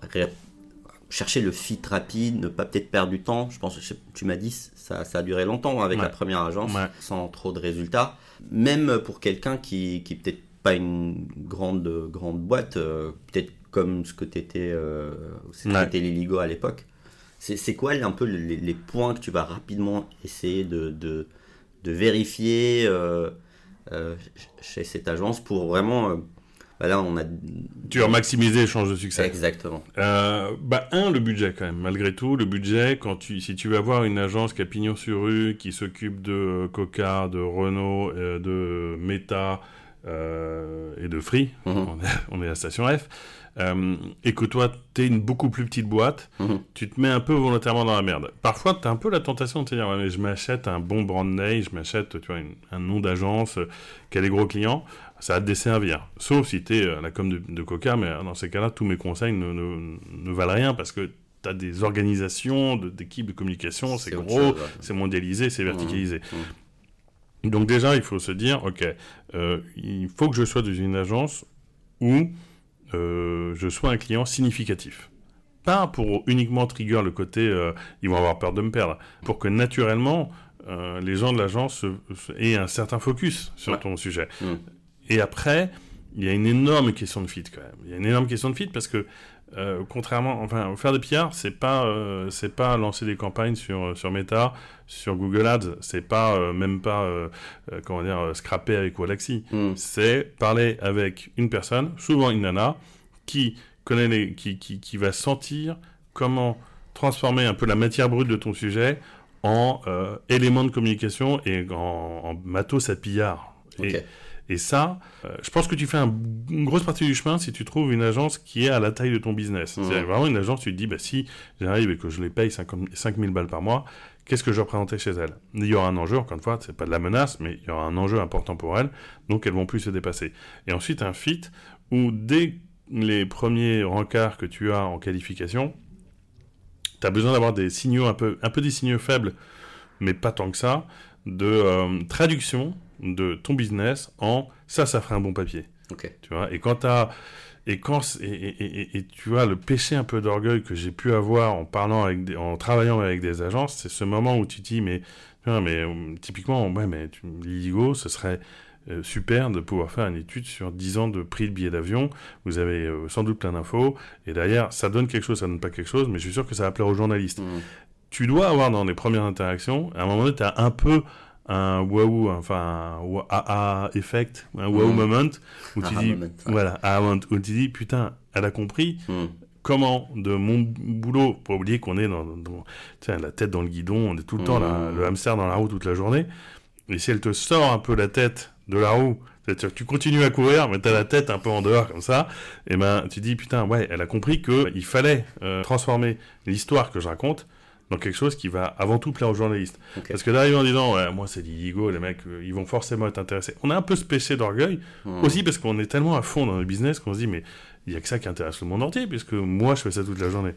chercher le fit rapide, ne pas peut-être perdre du temps? Je pense que tu m'as dit, ça, ça a duré longtemps avec Ouais. la première agence, Ouais. sans trop de résultats. Même pour quelqu'un qui, qui peut-être pas une grande, grande boîte, euh, peut-être comme ce que tu étais, euh, Ouais. c'était l'Illigo à l'époque. C'est quoi un peu les, les points que tu vas rapidement essayer de, de, de vérifier euh, euh, ch- chez cette agence pour vraiment. euh, bah là, on a. Tu as maximisé les chances de succès. Exactement. Bah un le budget quand même malgré tout le budget quand tu si tu veux avoir une agence qui a pignon sur rue qui s'occupe de Coca de Renault de Meta et de Free Mhm. on, est, on est à Station F euh, et que toi t'es une beaucoup plus petite boîte Mhm. tu te mets un peu volontairement dans la merde parfois t'as un peu la tentation de te dire ouais, mais je m'achète un bon brand name je m'achète tu vois une- un nom d'agence euh, qui a des gros clients ça va te desservir. Sauf si tu es la com de, de Coca, mais euh, dans ces cas-là, tous mes conseils ne, ne, ne valent rien parce que tu as des organisations de- d'équipes de, communication, c'est gros, ouais. c'est mondialisé, c'est verticalisé. Mmh. Donc déjà, il faut se dire, ok, euh, il faut que je sois dans une agence où je sois un client significatif pas pour uniquement trigger le côté ils vont avoir peur de me perdre, pour que naturellement les gens de l'agence aient un certain focus sur ton sujet. Mm. Et après, il y a une énorme question de fit quand même. Il y a une énorme question de fit parce que euh, contrairement, enfin, faire des PR, c'est pas, euh, c'est pas lancer des campagnes sur sur Meta, sur Google Ads, c'est pas euh, même pas comment dire scraper avec Wallaxy. Hmm. C'est parler avec une personne, souvent une nana, qui connaît les, qui, qui, qui va sentir comment transformer un peu la matière brute de ton sujet en éléments de communication et en, en matos à pillard. Et ça, euh, je pense que tu fais une grosse partie du chemin si tu trouves une agence qui est à la taille de ton business. C'est vraiment une agence, tu te dis, bah, si j'arrive et que je les paye 5000 balles par mois, qu'est-ce que je vais représenter chez elles? Il y aura un enjeu, encore une fois, c'est pas de la menace, mais il y aura un enjeu important pour elles, donc elles vont plus se dépasser. Et ensuite, un fit où dès les premiers rencarts que tu as en qualification, tu as besoin d'avoir des signaux un peu, un peu des signaux faibles, mais pas tant que ça, de euh, traduction de ton business en ça, ça ferait un bon papier. Tu vois, et quand as, et quand et, et, tu vois le péché un peu d'orgueil que j'ai pu avoir en parlant avec en travaillant avec des agences, c'est ce moment où tu te dis mais mais euh, typiquement ouais mais l'IGO ce serait euh, super de pouvoir faire une étude sur 10 ans de prix de billets d'avion. Vous avez euh, sans doute plein d'infos. Et derrière, ça donne quelque chose, ça donne pas quelque chose, mais je suis sûr que ça va plaire aux journalistes. Mmh. Tu dois avoir dans les premières interactions, à un moment donné, tu as un peu un wow, enfin un AA effect, un wow mm. moment, où tu dis, voilà, moment, où tu dis, putain, elle a compris mm. comment de mon boulot, pour oublier qu'on est dans, la tête dans le guidon, on est tout le temps mm. le hamster dans la roue toute la journée, et si elle te sort un peu la tête de la roue, c'est-à-dire que tu continues à courir, mais tu as la tête un peu en dehors comme ça, et ben tu dis, putain, ouais, elle a compris qu'il fallait euh, transformer l'histoire que je raconte dans quelque chose qui va avant tout plaire aux journalistes. Parce que d'arriver en disant, ouais, moi c'est l'IGO, les mecs, euh, ils vont forcément être intéressés. On a un peu ce péché d'orgueil, hmm. aussi parce qu'on est tellement à fond dans le business qu'on se dit, mais il n'y a que ça qui intéresse le monde entier, puisque moi je fais ça toute la journée.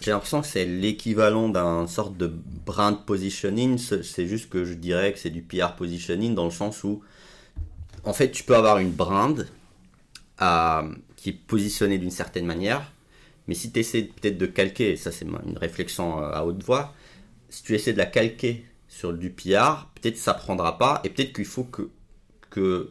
J'ai l'impression que c'est l'équivalent d'un sorte de brand positioning, c'est juste que je dirais que c'est du PR positioning dans le sens où, en fait, tu peux avoir une brand euh, qui est positionnée d'une certaine manière, mais si tu essaies peut-être de calquer, ça c'est une réflexion euh, à haute voix, si tu essaies de la calquer sur du PR, peut-être ça prendra pas, et peut-être qu'il faut que, que,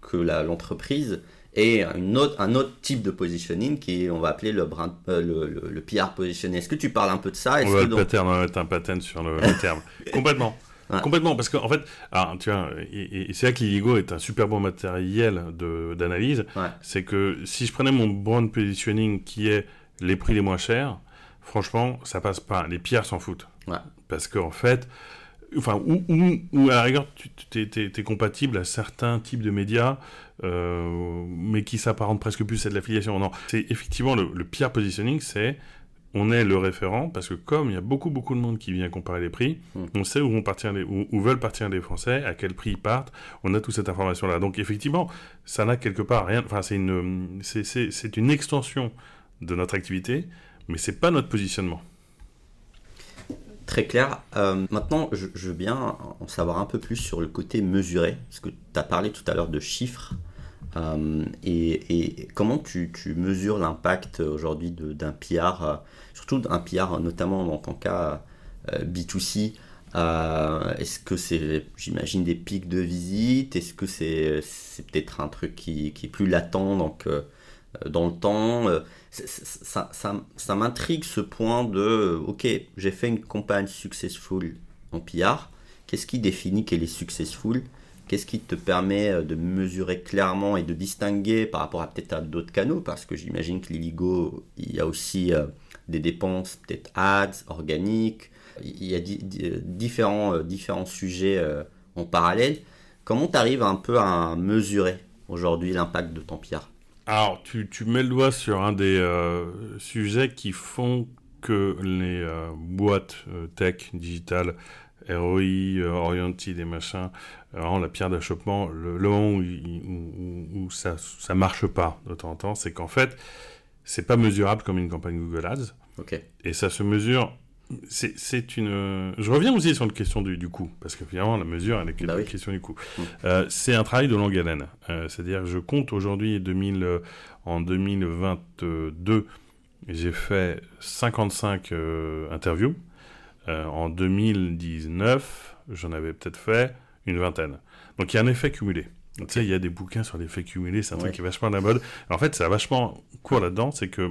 que l'entreprise ait une autre, un autre type de positioning qui on va appeler le, brand, euh, le, le, PR positioning. Est-ce que tu parles un peu de ça? On va mettre un patent sur le, terme. [laughs] Complètement. Complètement, parce qu'en fait, tu vois, et, c'est là que l'IGO est un super bon matériel d'analyse. C'est que si je prenais mon brand positioning qui est les prix les moins chers, franchement, ça passe pas. Les pierres s'en foutent. Parce qu'en fait, enfin, ou, à la rigueur, tu es, compatible à certains types de médias, euh, mais qui s'apparentent presque plus à de l'affiliation. Non, c'est effectivement le, le pire positioning, c'est on est le référent parce que comme il y a beaucoup beaucoup de monde qui vient comparer les prix, hmm. on sait où vont partir les, où, veulent partir les Français, à quel prix ils partent. On a toute cette information là. Donc effectivement, ça n'a quelque part rien. Enfin, c'est une c'est une extension de notre activité, mais c'est pas notre positionnement. Très clair. Euh, maintenant, je, veux bien en savoir un peu plus sur le côté mesuré, parce que tu as parlé tout à l'heure de chiffres. Euh, et, comment tu, mesures l'impact aujourd'hui d'un PR, euh, surtout d'un PR, notamment dans ton cas B2C Est-ce que c'est, j'imagine, des pics de visite? Est-ce que c'est peut-être un truc qui, qui, est plus latent, donc dans le temps ça, ça, m'intrigue ce point de, ok, j'ai fait une campagne successful en PR, qu'est-ce qui définit qu'elle est successful? Qu'est-ce qui te permet euh, de mesurer clairement et de distinguer par rapport à peut-être à d'autres canaux? Parce que j'imagine que l'Iligo, il y a aussi euh, des dépenses, peut-être ads, organiques, il y a différents, euh, différents sujets en parallèle. Comment tu arrives un peu à mesurer aujourd'hui l'impact de ton PR alors, tu, tu, mets le doigt sur un des euh, sujets qui font que les euh, boîtes euh, tech, digitales, ROI, oriented et machin, la pierre d'achoppement, le, le, moment où, où, ça, ça marche pas de temps en temps, c'est qu'en fait, c'est pas mesurable comme une campagne Google Ads. Okay. Et ça se mesure c'est une. Je reviens aussi sur la question du, du coût, parce que finalement, la mesure, elle est bah la question du coût. Mm. Euh, c'est un travail de longue haleine. Euh, c'est-à-dire, je compte aujourd'hui, 2000, en 2022, j'ai fait 55 interviews. en 2019, j'en avais peut-être fait une vingtaine. Donc, il y a un effet cumulé. Tu sais, il y a des bouquins sur l'effet cumulé, c'est un truc qui est vachement à la mode. En fait, ça a vachement court là-dedans, c'est que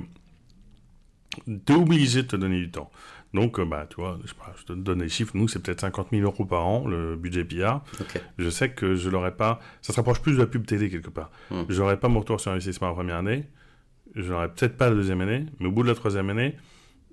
tu es obligé de te donner du temps. Donc, euh, bah, tu vois, je, je, te donne les chiffres. Nous, c'est peut-être 50 000 euros par an, le budget PR. Je sais que je l'aurais pas. Ça se rapproche plus de la pub télé quelque part. Hmm. Je n'aurais pas mon retour sur investissement la première année. Je n'aurais peut-être pas la deuxième année. Mais au bout de la troisième année,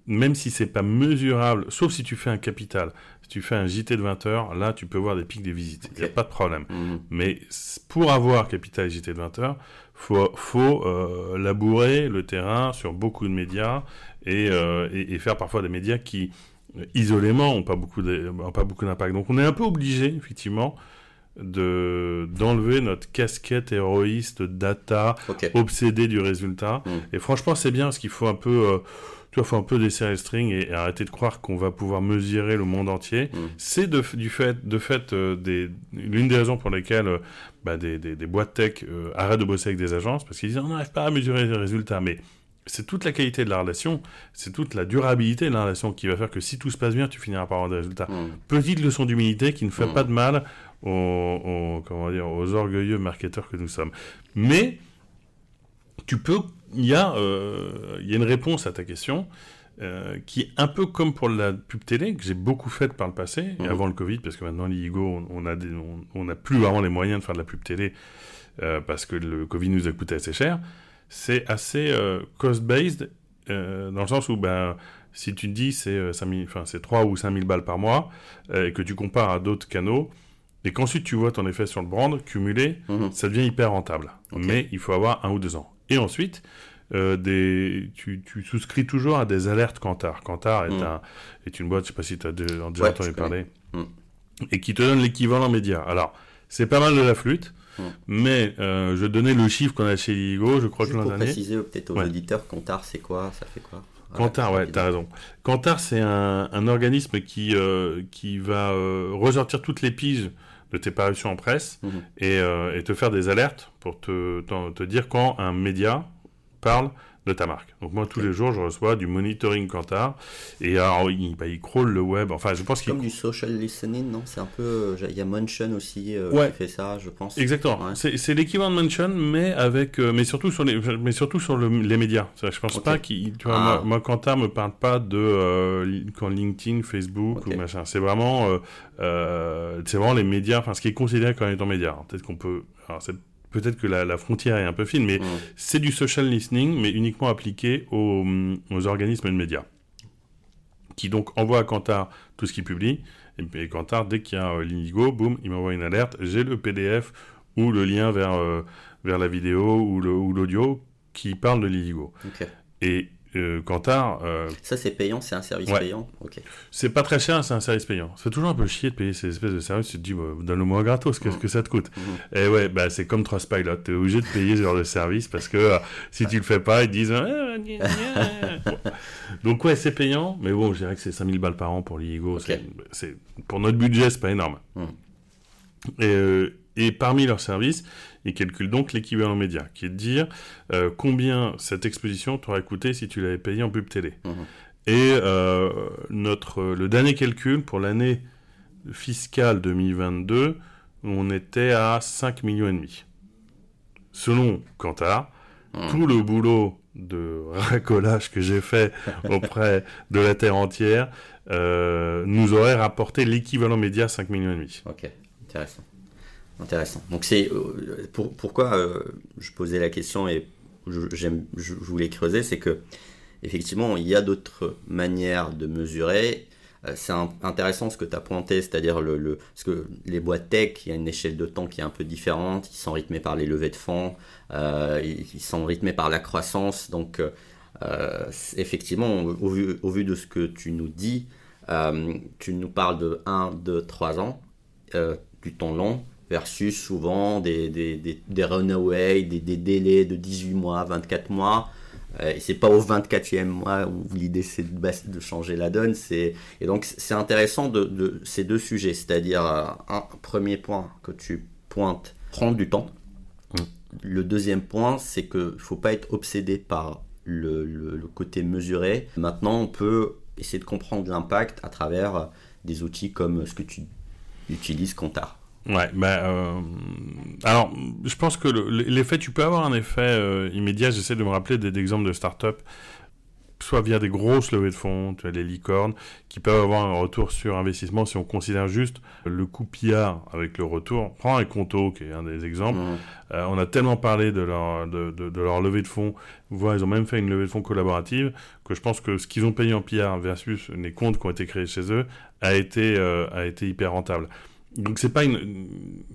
même si c'est pas mesurable, sauf si tu fais un capital, si tu fais un JT de 20 heures, là, tu peux voir des pics des visites. Il n'y a pas de problème. Hmm. Mais pour avoir capital et JT de 20 heures, faut, faut euh, labourer le terrain sur beaucoup de médias euh, et, et, faire parfois des médias qui, isolément, n'ont pas beaucoup d'impact. Donc on est un peu obligé, effectivement, de d'enlever notre casquette héroïste data obsédé du résultat hmm. et franchement c'est bien parce qu'il faut un peu euh, tu vois, faut un peu desserrer le string et, arrêter de croire qu'on va pouvoir mesurer le monde entier. Hmm. C'est de, du fait, de fait euh, des, l'une des raisons pour lesquelles bah, des, des, des, boîtes tech arrêtent de bosser avec des agences parce qu'ils disent on n'arrive pas à mesurer les résultats. Mais c'est toute la qualité de la relation, c'est toute la durabilité de la relation qui va faire que si tout se passe bien, tu finiras par avoir des résultats. Mm. Petite leçon d'humilité qui ne fait mm. pas de mal aux, comment dire, aux orgueilleux marketeurs que nous sommes. Mais tu peux, il y, a, euh, y a une réponse à ta question. Euh, qui est un peu comme pour la pub télé que j'ai beaucoup faite par le passé, mm. avant le Covid, parce que maintenant l'IGO, on n'a on, on plus vraiment les moyens de faire de la pub télé euh, parce que le Covid nous a coûté assez cher c'est assez euh, cost-based, euh, dans le sens où, ben, si tu te dis c'est euh, enfin, c'est 3 ou 5 000 balles par mois, et que tu compares à d'autres canaux, et qu'ensuite tu vois ton effet sur le brand cumulé, mhm. ça devient hyper rentable. Mais il faut avoir un ou deux ans. Et ensuite, des, tu, souscris toujours à des alertes Kantar. Kantar est, mhm. un, est une boîte, je sais pas si tu as déjà entendu parler, mhm. et qui te donne l'équivalent média. Alors, c'est pas mal de la flûte, mais euh, je donnais le chiffre qu'on a chez Ligo, je crois que l'an dernier. Pour préciser peut-être aux auditeurs, Kantar, c'est quoi? Ça fait quoi? Kantar, ouais, t'as raison. Kantar, c'est un, un, organisme qui, euh, qui va euh, ressortir toutes les piges de tes parutions en presse mhm. et, et, te faire des alertes pour te, te dire quand un média parle de ta marque. Donc moi, tous les jours, je reçois du monitoring Kantar. Et alors, il, bah, il crawl le web. Enfin, je pense qu'il... Comme du social listening, non? C'est un peu... Euh, il y a Mention aussi euh, qui fait ça, je pense. Exactement. C'est l'équivalent de Mention, mais avec... Euh, mais surtout sur les, mais surtout sur le, les médias. Je pense pas qu'il... Tu vois, ah. moi, Kantar me parle pas de quand LinkedIn, Facebook ou machin. C'est vraiment... c'est vraiment les médias, enfin, ce qui est considéré comme étant média. Peut-être qu'on peut... Alors, c'est peut-être que la, frontière est un peu fine, mais c'est du social listening, mais uniquement appliqué aux, organismes de médias, qui donc envoient à Kantar tout ce qu'il publie, et, Kantar, dès qu'il y a euh, boum, il m'envoie une alerte, j'ai le PDF ou le lien vers, euh, vers la vidéo ou l'audio qui parle de l'Indigo. Et euh, euh, ça, c'est payant, c'est un service payant Ok. C'est pas très cher, c'est un service payant. Ça fait toujours un peu chier de payer ces espèces de services. Tu te dis, bah, donne-le-moi gratos, qu'est-ce mm. que ça te coûte mm. Et ouais, bah, c'est comme Trustpilot. T'es obligé de payer ce genre de service parce que euh, si tu le fais pas, ils disent. [laughs] Donc, ouais, c'est payant, mais bon, je dirais que c'est 5000 balles par an pour l'IGO. C'est, pour notre budget, c'est pas énorme. Mm. Et, euh, et parmi leurs services, ils calculent donc l'équivalent média, qui est de dire euh, combien cette exposition t'aurait coûté si tu l'avais payé en pub télé. Mhm. Et euh, notre, le dernier calcul pour l'année fiscale 2022, on était à 5 millions et demi. Selon Kantar, mhm. tout le boulot de racolage que j'ai fait [laughs] auprès de la Terre entière euh, nous aurait rapporté l'équivalent média 5 millions et demi. Ok, intéressant. Intéressant. Donc c'est euh, pour, pourquoi euh, je posais la question et je, je voulais creuser, c'est que effectivement il y a d'autres manières de mesurer. Euh, c'est intéressant ce que tu as pointé, c'est-à-dire le, le, que les boîtes tech, il y a une échelle de temps qui est un peu différente. Ils sont rythmés par les levées de fonds, ils, sont rythmés par la croissance. Donc effectivement, au vu, au vu, de ce que tu nous dis, tu nous parles de 1, 2, 3 ans, du temps long versus souvent des, des, des, des runaways, des, des, délais de 18 mois, 24 mois. Euh, et c'est pas au 24e mois où l'idée c'est de, de, changer la donne. Et donc c'est intéressant de, ces deux sujets, c'est-à-dire euh, un premier point que tu pointes, prendre du temps. Mm. Le deuxième point, c'est qu'il ne faut pas être obsédé par le, le, côté mesuré. Maintenant, on peut essayer de comprendre l'impact à travers des outils comme ce que tu utilises Comptar. Ouais, euh, alors, je pense que l'effet, tu peux avoir un effet euh, immédiat. J'essaie de me rappeler d'exemples de start-up, soit via des grosses levées de fonds, tu as les licornes, qui peuvent avoir un retour sur investissement si on considère juste le coût PIA avec le retour. Prends un Conto, qui est un des exemples. Mmh. Euh, on a tellement parlé de leur, de, de, leur levée de fonds, voire ils ont même fait une levée de fonds collaborative, que je pense que ce qu'ils ont payé en PIA versus les comptes qui ont été créés chez eux a été, a été hyper rentable. Donc c'est pas une,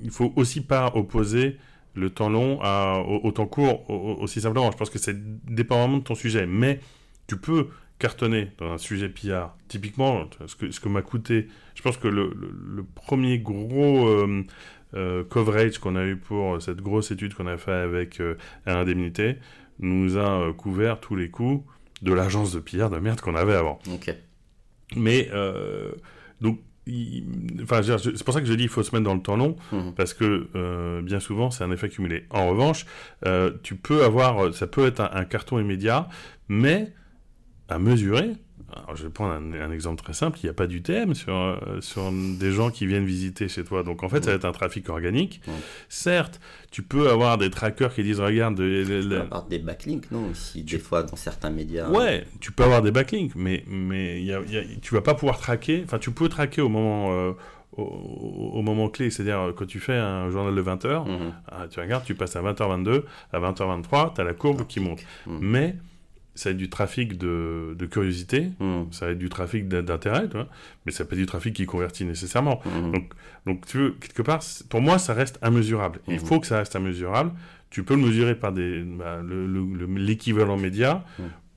il faut aussi pas opposer le temps long à, au, temps court aussi simplement. Je pense que c'est dépendamment de ton sujet, mais tu peux cartonner dans un sujet PR. Typiquement, ce que, ce que m'a coûté, je pense que le, le, premier gros euh, euh, coverage qu'on a eu pour cette grosse étude qu'on a fait avec euh, l'indemnité nous a couvert tous les coûts de l'agence de PR de merde qu'on avait avant. Ok. Mais donc Enfin, c'est pour ça que je dis qu'il faut se mettre dans le temps long, mhm. parce que euh, bien souvent c'est un effet cumulé. En revanche, euh, tu peux avoir, ça peut être un carton immédiat, mais à mesurer, alors, je vais prendre un, exemple très simple. Il n'y a pas d'UTM sur, euh, sur des gens qui viennent visiter chez toi. Donc, en fait, ça va être un trafic organique. Certes, tu peux avoir des trackers qui disent Regarde. tu peux avoir des backlinks, non Aussi, des fois, dans certains médias. Ouais, tu peux avoir des backlinks, mais, mais y a, tu vas pas pouvoir traquer. Enfin, tu peux traquer au moment. Euh, au, moment clé, c'est-à-dire quand tu fais un journal de 20h, mhm. ah, tu regardes, tu passes à 20h22, à 20h23, tu as la courbe qui monte. Mhm. Mais ça va être du trafic de, de curiosité, hmm. ça va être du trafic d'intérêt, mais ça peut être du trafic qui convertit nécessairement. Hmm. Donc, donc, tu veux, quelque part, pour moi, ça reste immesurable. Il hmm. faut que ça reste immesurable. Tu peux le mesurer par des, bah, l'équivalent média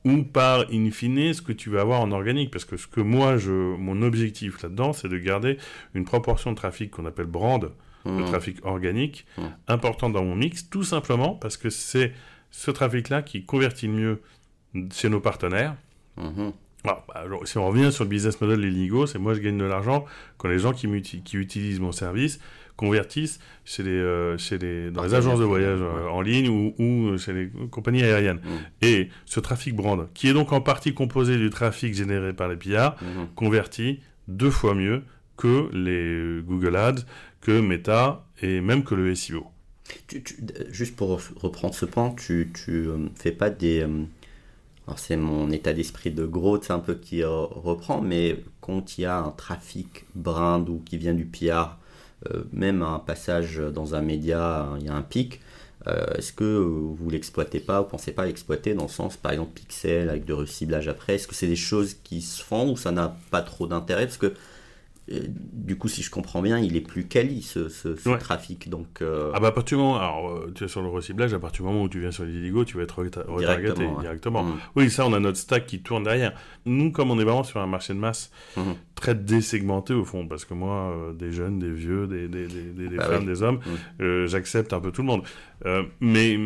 ou par, in fine, ce que tu vas avoir en organique. Parce que ce que moi, je, mon objectif là-dedans, c'est de garder une proportion de trafic qu'on appelle brand, de trafic organique, important dans mon mix, tout simplement parce que c'est ce trafic-là qui convertit le mieux chez nos partenaires. Mhm. Ah, bah, si on revient sur le business model des Ligo, c'est moi je gagne de l'argent quand les gens qui, qui, utilisent mon service convertissent chez les, euh, chez les, dans les agences de voyage euh, en ligne ou, ou, chez les compagnies aériennes. Mhm. Et ce trafic brand, qui est donc en partie composé du trafic généré par les PR, mhm. convertit deux fois mieux que les Google Ads, que Meta et même que le SEO. juste pour reprendre ce point, tu ne euh, fais pas des c'est mon état d'esprit de c'est un peu qui euh, reprend, mais quand il y a un trafic brand ou qui vient du PR, euh, même un passage dans un média, il y a un pic, euh, est-ce que vous l'exploitez pas, vous pensez pas l'exploiter dans le sens, par exemple, pixel avec de reciblage après? Est-ce que c'est des choses qui se font ou ça n'a pas trop d'intérêt? Parce que du coup, si je comprends bien, il est plus quali ce, ce, trafic. Donc, euh, Ah bah à partir du moment, alors euh, tu es sur le recyclage, à partir du moment où tu viens sur les Indigo, tu vas être retargeté directement. Mm. Oui, ça, on a notre stack qui tourne derrière. Nous, comme on est vraiment sur un marché de masse mm-hmm. très désegmenté au fond, parce que moi, euh, des jeunes, des vieux, des, des, des, bah femmes, des hommes, mm. j'accepte un peu tout le monde. mais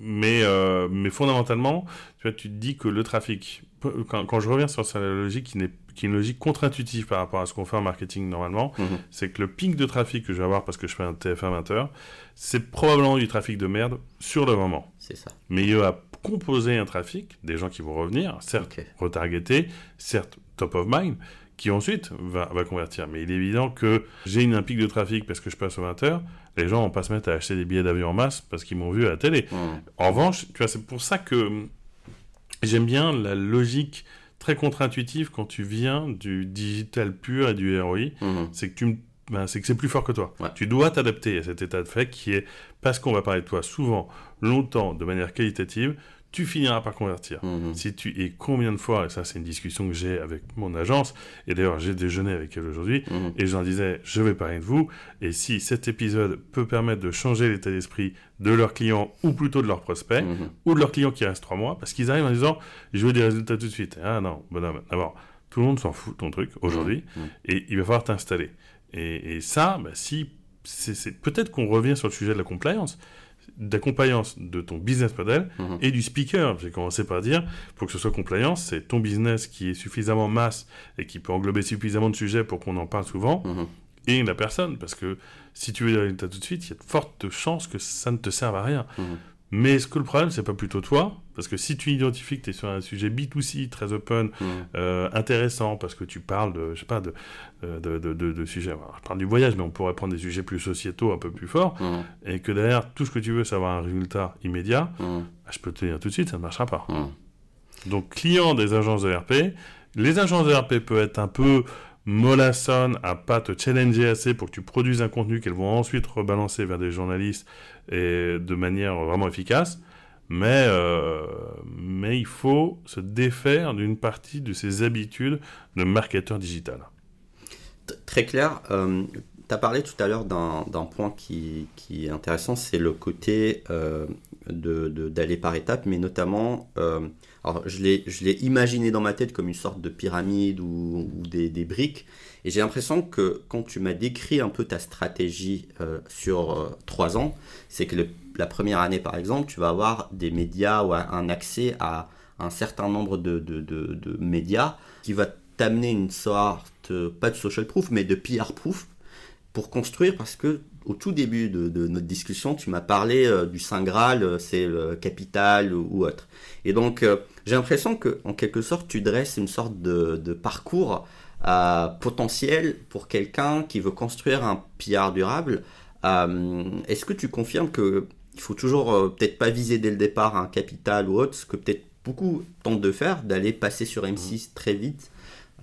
mais mais fondamentalement, tu vois, tu te dis que le trafic, quand, quand je reviens sur sa logique qui n'est qui est une logique contre-intuitive par rapport à ce qu'on fait en marketing normalement, mhm. c'est que le pic de trafic que je vais avoir parce que je fais un TF1 20h, c'est probablement du trafic de merde sur le moment. C'est ça. Mais il va composer un trafic, des gens qui vont revenir, certes retargetés, certes top of mind, qui ensuite va, va, convertir. Mais il est évident que j'ai une, un pic de trafic parce que je passe aux 20h, les gens vont pas se mettre à acheter des billets d'avion en masse parce qu'ils m'ont vu à la télé. Mhm. En revanche, tu vois, c'est pour ça que j'aime bien la logique très contre-intuitif quand tu viens du digital pur et du ROI, mhm. c'est que tu ben, c'est que c'est plus fort que toi. Tu dois t'adapter à cet état de fait qui est, parce qu'on va parler de toi souvent, longtemps, de manière qualitative, tu finiras par convertir. Mhm. Si tu et combien de fois, et ça c'est une discussion que j'ai avec mon agence, et d'ailleurs j'ai déjeuné avec elle aujourd'hui, mhm. et je leur disais, je vais parler de vous, et si cet épisode peut permettre de changer l'état d'esprit de leurs clients, ou plutôt de leurs prospects, mhm. ou de leurs clients qui restent trois mois, parce qu'ils arrivent en disant, je veux des résultats tout de suite. Ah non, bonhomme, d'abord, tout le monde s'en fout de ton truc aujourd'hui, et il va falloir t'installer. Et, ça, bah, si c'est peut-être qu'on revient sur le sujet de la compliance, d'accompagnance de ton business model Mhm. et du speaker. J'ai commencé par dire, pour que ce soit compliance, c'est ton business qui est suffisamment masse et qui peut englober suffisamment de sujets pour qu'on en parle souvent, Mhm. et la personne. Parce que si tu veux des résultats tout de suite, il y a de fortes chances que ça ne te serve à rien. Mhm. Mais ce que le problème, c'est pas plutôt toi, parce que si tu identifies que tu es sur un sujet B2C très open, euh, intéressant, parce que tu parles de, je sais pas, de, euh, de, de, de- de sujets, alors, je parle du voyage, mais on pourrait prendre des sujets plus sociétaux, un peu plus forts, et que derrière, tout ce que tu veux, c'est avoir un résultat immédiat, bah, je peux te dire tout de suite, ça ne marchera pas. Donc, client des agences de RP, les agences de RP peuvent être un peu mollassonnes à pas te challenger assez pour que tu produises un contenu qu'elles vont ensuite rebalancer vers des journalistes et de manière vraiment efficace. Mais, euh, mais il faut se défaire d'une partie de ses habitudes de marketeur digital. Très clair. tu as parlé tout à l'heure d'un point qui, qui est intéressant, c'est le côté euh, d'aller par étapes, mais notamment, euh, alors je l'ai imaginé dans ma tête comme une sorte de pyramide ou, des, des briques, et j'ai l'impression que quand tu m'as décrit un peu ta stratégie euh, sur euh, trois ans, c'est que la première année, par exemple, tu vas avoir des médias ou un- accès à un certain nombre de, de- de- médias qui va t'amener une sorte, pas de social proof, mais de PR proof pour construire parce que au tout début de, de notre discussion, tu m'as parlé euh, du Saint Graal, euh, c'est le capital ou, ou autre. Et donc, euh, j'ai l'impression que, en quelque sorte, tu dresses une sorte de, de parcours potentiel pour quelqu'un qui veut construire un PR durable. Est-ce que tu confirmes que il faut toujours peut-être pas viser dès le départ un capital ou autre, ce que peut-être beaucoup tentent de faire, d'aller passer sur M6 très vite,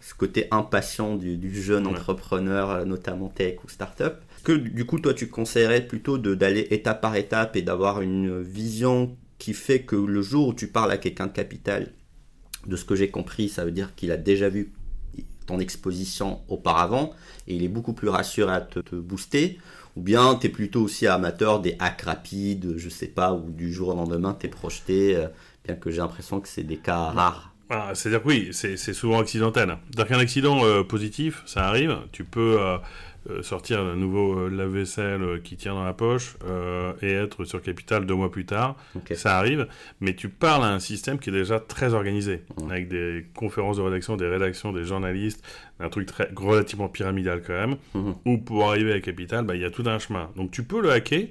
ce côté impatient du, du jeune Ouais. entrepreneur, euh, notamment tech ou startup. Est-ce que du coup, toi, tu conseillerais plutôt de- d'aller étape par étape et d'avoir une vision qui fait que le jour où tu parles à quelqu'un de capital, de ce que j'ai compris, ça veut dire qu'il a déjà vu ton exposition auparavant et il est beaucoup plus rassuré à te, te booster ou bien tu es plutôt aussi amateur des hacks rapides, je sais pas, ou du jour au lendemain tu es projeté, euh, bien que j'ai l'impression que c'est des cas rares. Ah, C'est-à-dire que oui, c'est souvent accidentel. C'est-à-dire qu'un accident euh, positif, ça arrive, tu peux euh, euh, sortir un nouveau lave-vaisselle qui tient dans la poche et être sur Capital deux mois plus tard, ça arrive, mais tu parles à un système qui est déjà très organisé, avec des conférences de rédaction, des rédactions, des journalistes, un truc très, relativement pyramidal quand même, Mhm. où pour arriver à Capital, bah, il y a tout un chemin. Donc tu peux le hacker,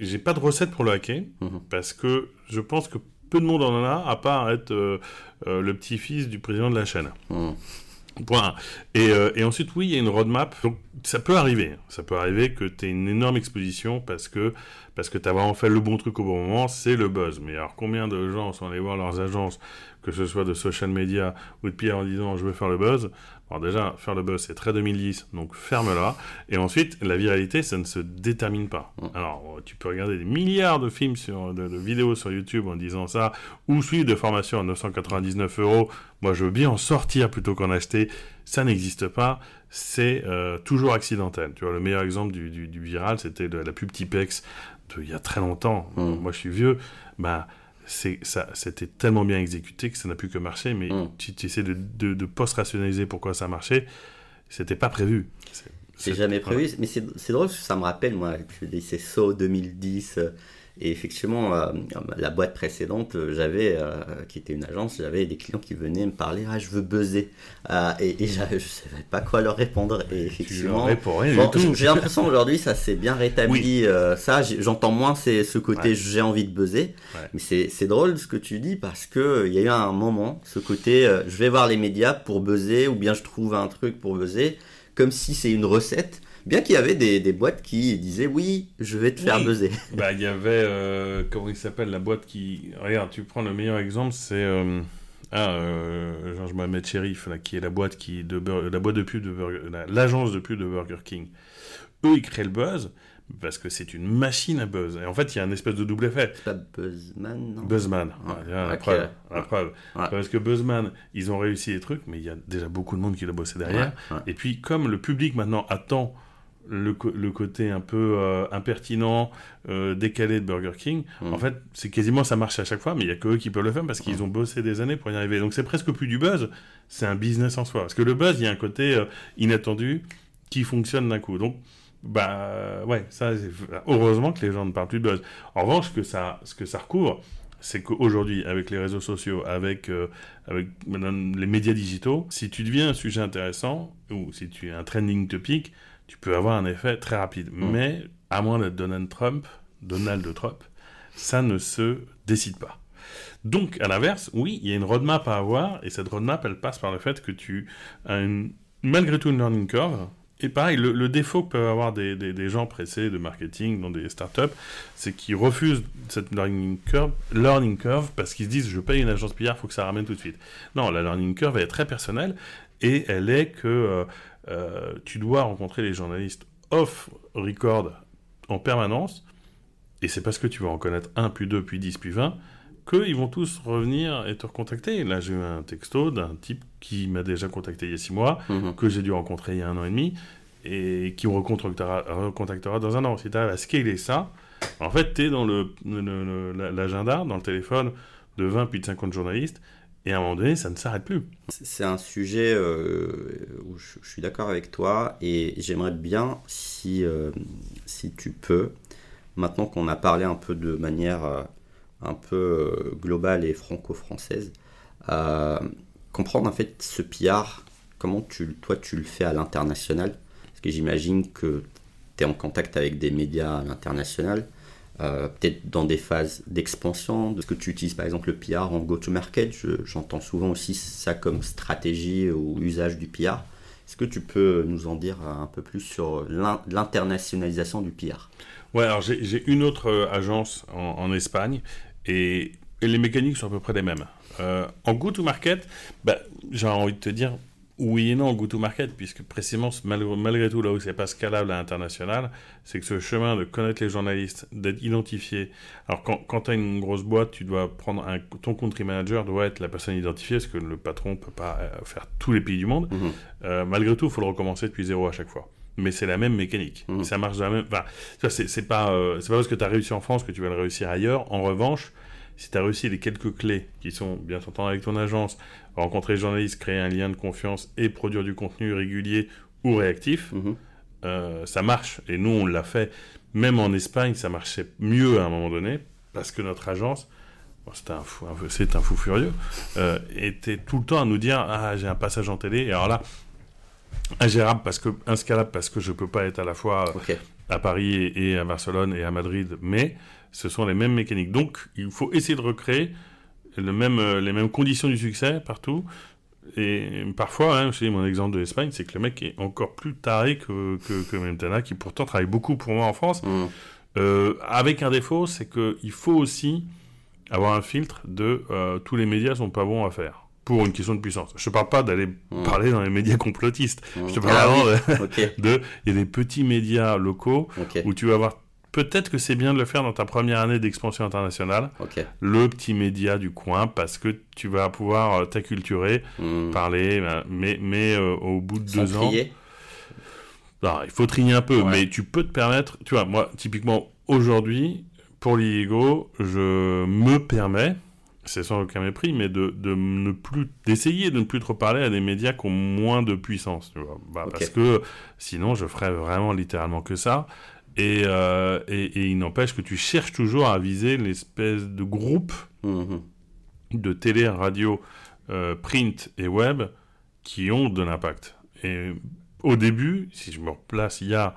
j'ai pas de recette pour le hacker, Mhm. parce que je pense que peu de monde en a, à part être euh, euh, le petit-fils du président de la chaîne. Mhm. Point. Et, euh, et ensuite, oui, il y a une roadmap. Donc, ça peut arriver. Ça peut arriver que tu aies une énorme exposition parce que, parce que tu as vraiment fait le bon truc au bon moment, c'est le buzz. Mais alors, combien de gens sont allés voir leurs agences, que ce soit de social media ou de PR en disant je veux faire le buzz? Alors, déjà, faire le buzz, c'est très 2010, donc ferme-la. Et ensuite, la viralité, ça ne se détermine pas. Alors, tu peux regarder des milliards de films, sur, de, de vidéos sur YouTube en disant ça, ou suivre des formations à 999 euros. Moi, je veux bien en sortir plutôt qu'en acheter. Ça n'existe pas. C'est euh, toujours accidentel. Tu vois, le meilleur exemple du, du- du viral, c'était de la pub Tipex de, il y a très longtemps. Moi, je suis vieux. Bah, c'était tellement bien exécuté que ça n'a plus que marcher. Mais Mm. tu, tu essaies de, de, de post-rationaliser pourquoi ça marchait. C'était pas prévu. C'est- jamais prévu, mais c'est drôle, ça me rappelle, moi, c'est SO 2010, euh, et effectivement, euh, la boîte précédente, euh, j'avais, euh, qui était une agence, j'avais des clients qui venaient me parler, ah, je veux buzzer, Euh, et, je savais pas quoi leur répondre, et effectivement, Bon, j'ai l'impression aujourd'hui ça s'est bien rétabli. ça, j'entends moins c'est ce côté Ouais. j'ai envie de buzzer. Ouais. Mais c'est drôle ce que tu dis parce que il y a eu un moment ce côté je vais voir les médias pour buzzer ou bien je trouve un truc pour buzzer comme si c'est une recette. Bien qu'il y avait des, des boîtes qui disaient oui je vais te faire Oui. buzzer. [laughs] Bah, il y avait, euh, comment il s'appelle, la boîte qui... Regarde, tu prends le meilleur exemple, c'est... euh, Ah, euh, Georges Mohamed Sherif, là, qui est la boîte, qui, de, Bur- la boîte de pub de Burger... la- L'agence de pub de Burger King. Eux, ils créent le buzz parce que c'est une machine à buzz. Et en fait, il y a un espèce de double effet. C'est pas Buzzman non? Buzzman, Ouais, Ouais, la preuve. La Ouais. preuve. Ouais. Parce que Buzzman, ils ont réussi les trucs, mais il y a déjà beaucoup de monde qui l'a bossé derrière. Ouais, ouais. Et puis, comme le public maintenant attend le, côté un peu euh, impertinent, euh, décalé de Burger King, Mm. en fait, c'est quasiment ça marche à chaque fois, mais il y a que eux qui peuvent le faire parce qu'ils ont bossé des années pour y arriver. Donc, c'est presque plus du buzz, c'est un business en soi. Parce que le buzz, il y a un côté euh, inattendu qui fonctionne d'un coup. Donc, Bah ouais, ça, heureusement que les gens ne parlent plus de buzz. En revanche, ce que ça, ce que ça recouvre, c'est qu'aujourd'hui, avec les réseaux sociaux, avec, euh, avec les médias digitaux, si tu deviens un sujet intéressant, ou si tu es un trending topic, tu peux avoir un effet très rapide. Mm. Mais, à moins d'être Donald Trump, Donald Trump, ça ne se décide pas. Donc, à l'inverse, oui, il y a une roadmap à avoir, et cette roadmap, elle passe par le fait que tu as malgré tout une learning curve, et pareil, le, défaut que peuvent avoir des, des, gens pressés de marketing dans des startups, c'est qu'ils refusent cette learning curve, learning curve parce qu'ils se disent je paye une agence PR, il faut que ça ramène tout de suite. Non, la learning curve est très personnelle et elle est que euh, euh, tu dois rencontrer les journalistes off record en permanence et c'est parce que tu vas en connaître un, puis deux, puis dix, puis vingt qu'ils vont tous revenir et te recontacter. Là, j'ai eu un texto d'un type qui m'a déjà contacté il y a six mois, mhm. que j'ai dû rencontrer il y a un an et demi, et qui me recontactera, dans un an. Si tu arrives à scaler ça, en fait, tu es dans l'agenda, le, dans le téléphone de 20 puis de 50 journalistes, et à un moment donné, ça ne s'arrête plus. C'est un sujet euh, où je, suis d'accord avec toi, et j'aimerais bien, si, euh, si tu peux, maintenant qu'on a parlé un peu de manière... Euh, un peu globale et franco-française, comprendre en fait ce PR, comment tu, toi tu le fais à l'international, parce que j'imagine que tu es en contact avec des médias à l'international, euh, peut-être dans des phases d'expansion, de ce que tu utilises par exemple le PR en go-to-market, j'entends souvent aussi ça comme stratégie ou usage du PR. Est-ce que tu peux nous en dire un peu plus sur l'internationalisation du PR Ouais, alors j'ai une autre euh, agence en, Espagne et, les mécaniques sont à peu près les mêmes. Euh, en go-to-market, bah, j'ai envie de te dire oui et non go-to-market, puisque précisément, malgré, tout, là où c'est pas scalable à l'international, c'est que ce chemin de connaître les journalistes, d'être identifié. Alors, quand, quand tu as une grosse boîte, tu dois prendre un, ton country manager doit être la personne identifiée, parce que le patron peut pas euh, faire tous les pays du monde. Mhm. Euh, malgré tout, il faut le recommencer depuis zéro à chaque fois mais c'est la même mécanique. Mmh. Ça marche de la même. Enfin, c'est pas, euh, c'est pas parce que tu as réussi en France que tu vas le réussir ailleurs. En revanche, si tu as réussi les quelques clés qui sont bien s'entendre avec ton agence, rencontrer les journalistes, créer un lien de confiance et produire du contenu régulier ou réactif, mmh. euh, ça marche. Et nous, on l'a fait. Même en Espagne, ça marchait mieux à un moment donné parce que notre agence. c'est un, fou, c'est un fou furieux, euh, était tout le temps à nous dire Ah, j'ai un passage en télé. Et alors là, ingérable parce que inscalable parce que je peux pas être à la fois à Paris et, à Barcelone et à Madrid, mais ce sont les mêmes mécaniques. Donc il faut essayer de recréer le même, euh, les mêmes conditions du succès partout. Et parfois, hein, je mon exemple de l'Espagne, c'est que le mec est encore plus taré que, que, que Mentana, qui pourtant travaille beaucoup pour moi en France. Mmh. Euh, avec un défaut, c'est qu'il faut aussi avoir un filtre de euh, tous les médias sont pas bons à faire pour une question de puissance. Je ne parle pas d'aller mmh. parler dans les médias complotistes. Mmh. Je te parle ah vraiment [laughs] de, Il y a des petits médias locaux où tu vas voir. Peut-être que c'est bien de le faire dans ta première année d'expansion internationale. Le petit média du coin, parce que tu vas pouvoir euh, t'acculturer, mmh. parler, euh, mais, mais euh, au bout de deux ans. Non, il faut trier un peu, mais tu peux te permettre. Tu vois, moi, typiquement, aujourd'hui, pour l'IEGO, je me permets, c'est sans aucun mépris, mais de, de ne plus d'essayer de ne plus trop parler à des médias qui ont moins de puissance, tu vois. Bah, parce que sinon, je ferais vraiment littéralement que ça. Et, euh, et, il n'empêche que tu cherches toujours à viser l'espèce de groupe mhm. de télé, radio, euh, print et web qui ont de l'impact. Et au début, si je me replace il y a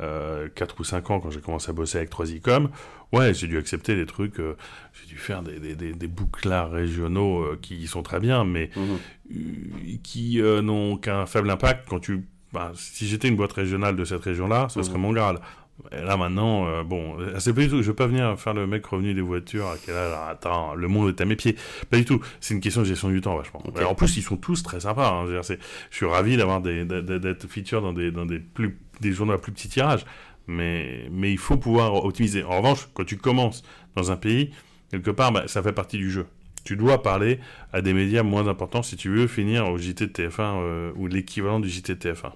euh, 4 ou 5 ans quand j'ai commencé à bosser avec 3icom, ouais, j'ai dû accepter des trucs, euh, j'ai dû faire des, des, des, bouclards régionaux qui sont très bien, mais mhm. euh, qui n'ont qu'un faible impact quand tu... Bah, si j'étais une boîte régionale de cette région-là, ce serait mhm. mon grade. Là maintenant, bon, c'est pas du tout. Je veux pas venir faire le mec revenu des voitures. À quel âge Attends, le monde est à mes pieds. Pas du tout. C'est une question de gestion du temps, vachement. en plus, ils sont tous très sympas. Hein. Je, suis ravi d'avoir des d'être feature dans des dans des plus des journaux à plus petit tirage mais, mais il faut pouvoir optimiser. En revanche, quand tu commences dans un pays, quelque part, bah, ça fait partie du jeu. Tu dois parler à des médias moins importants si tu veux finir au JT de TF1 euh, ou l'équivalent du JT de TF1.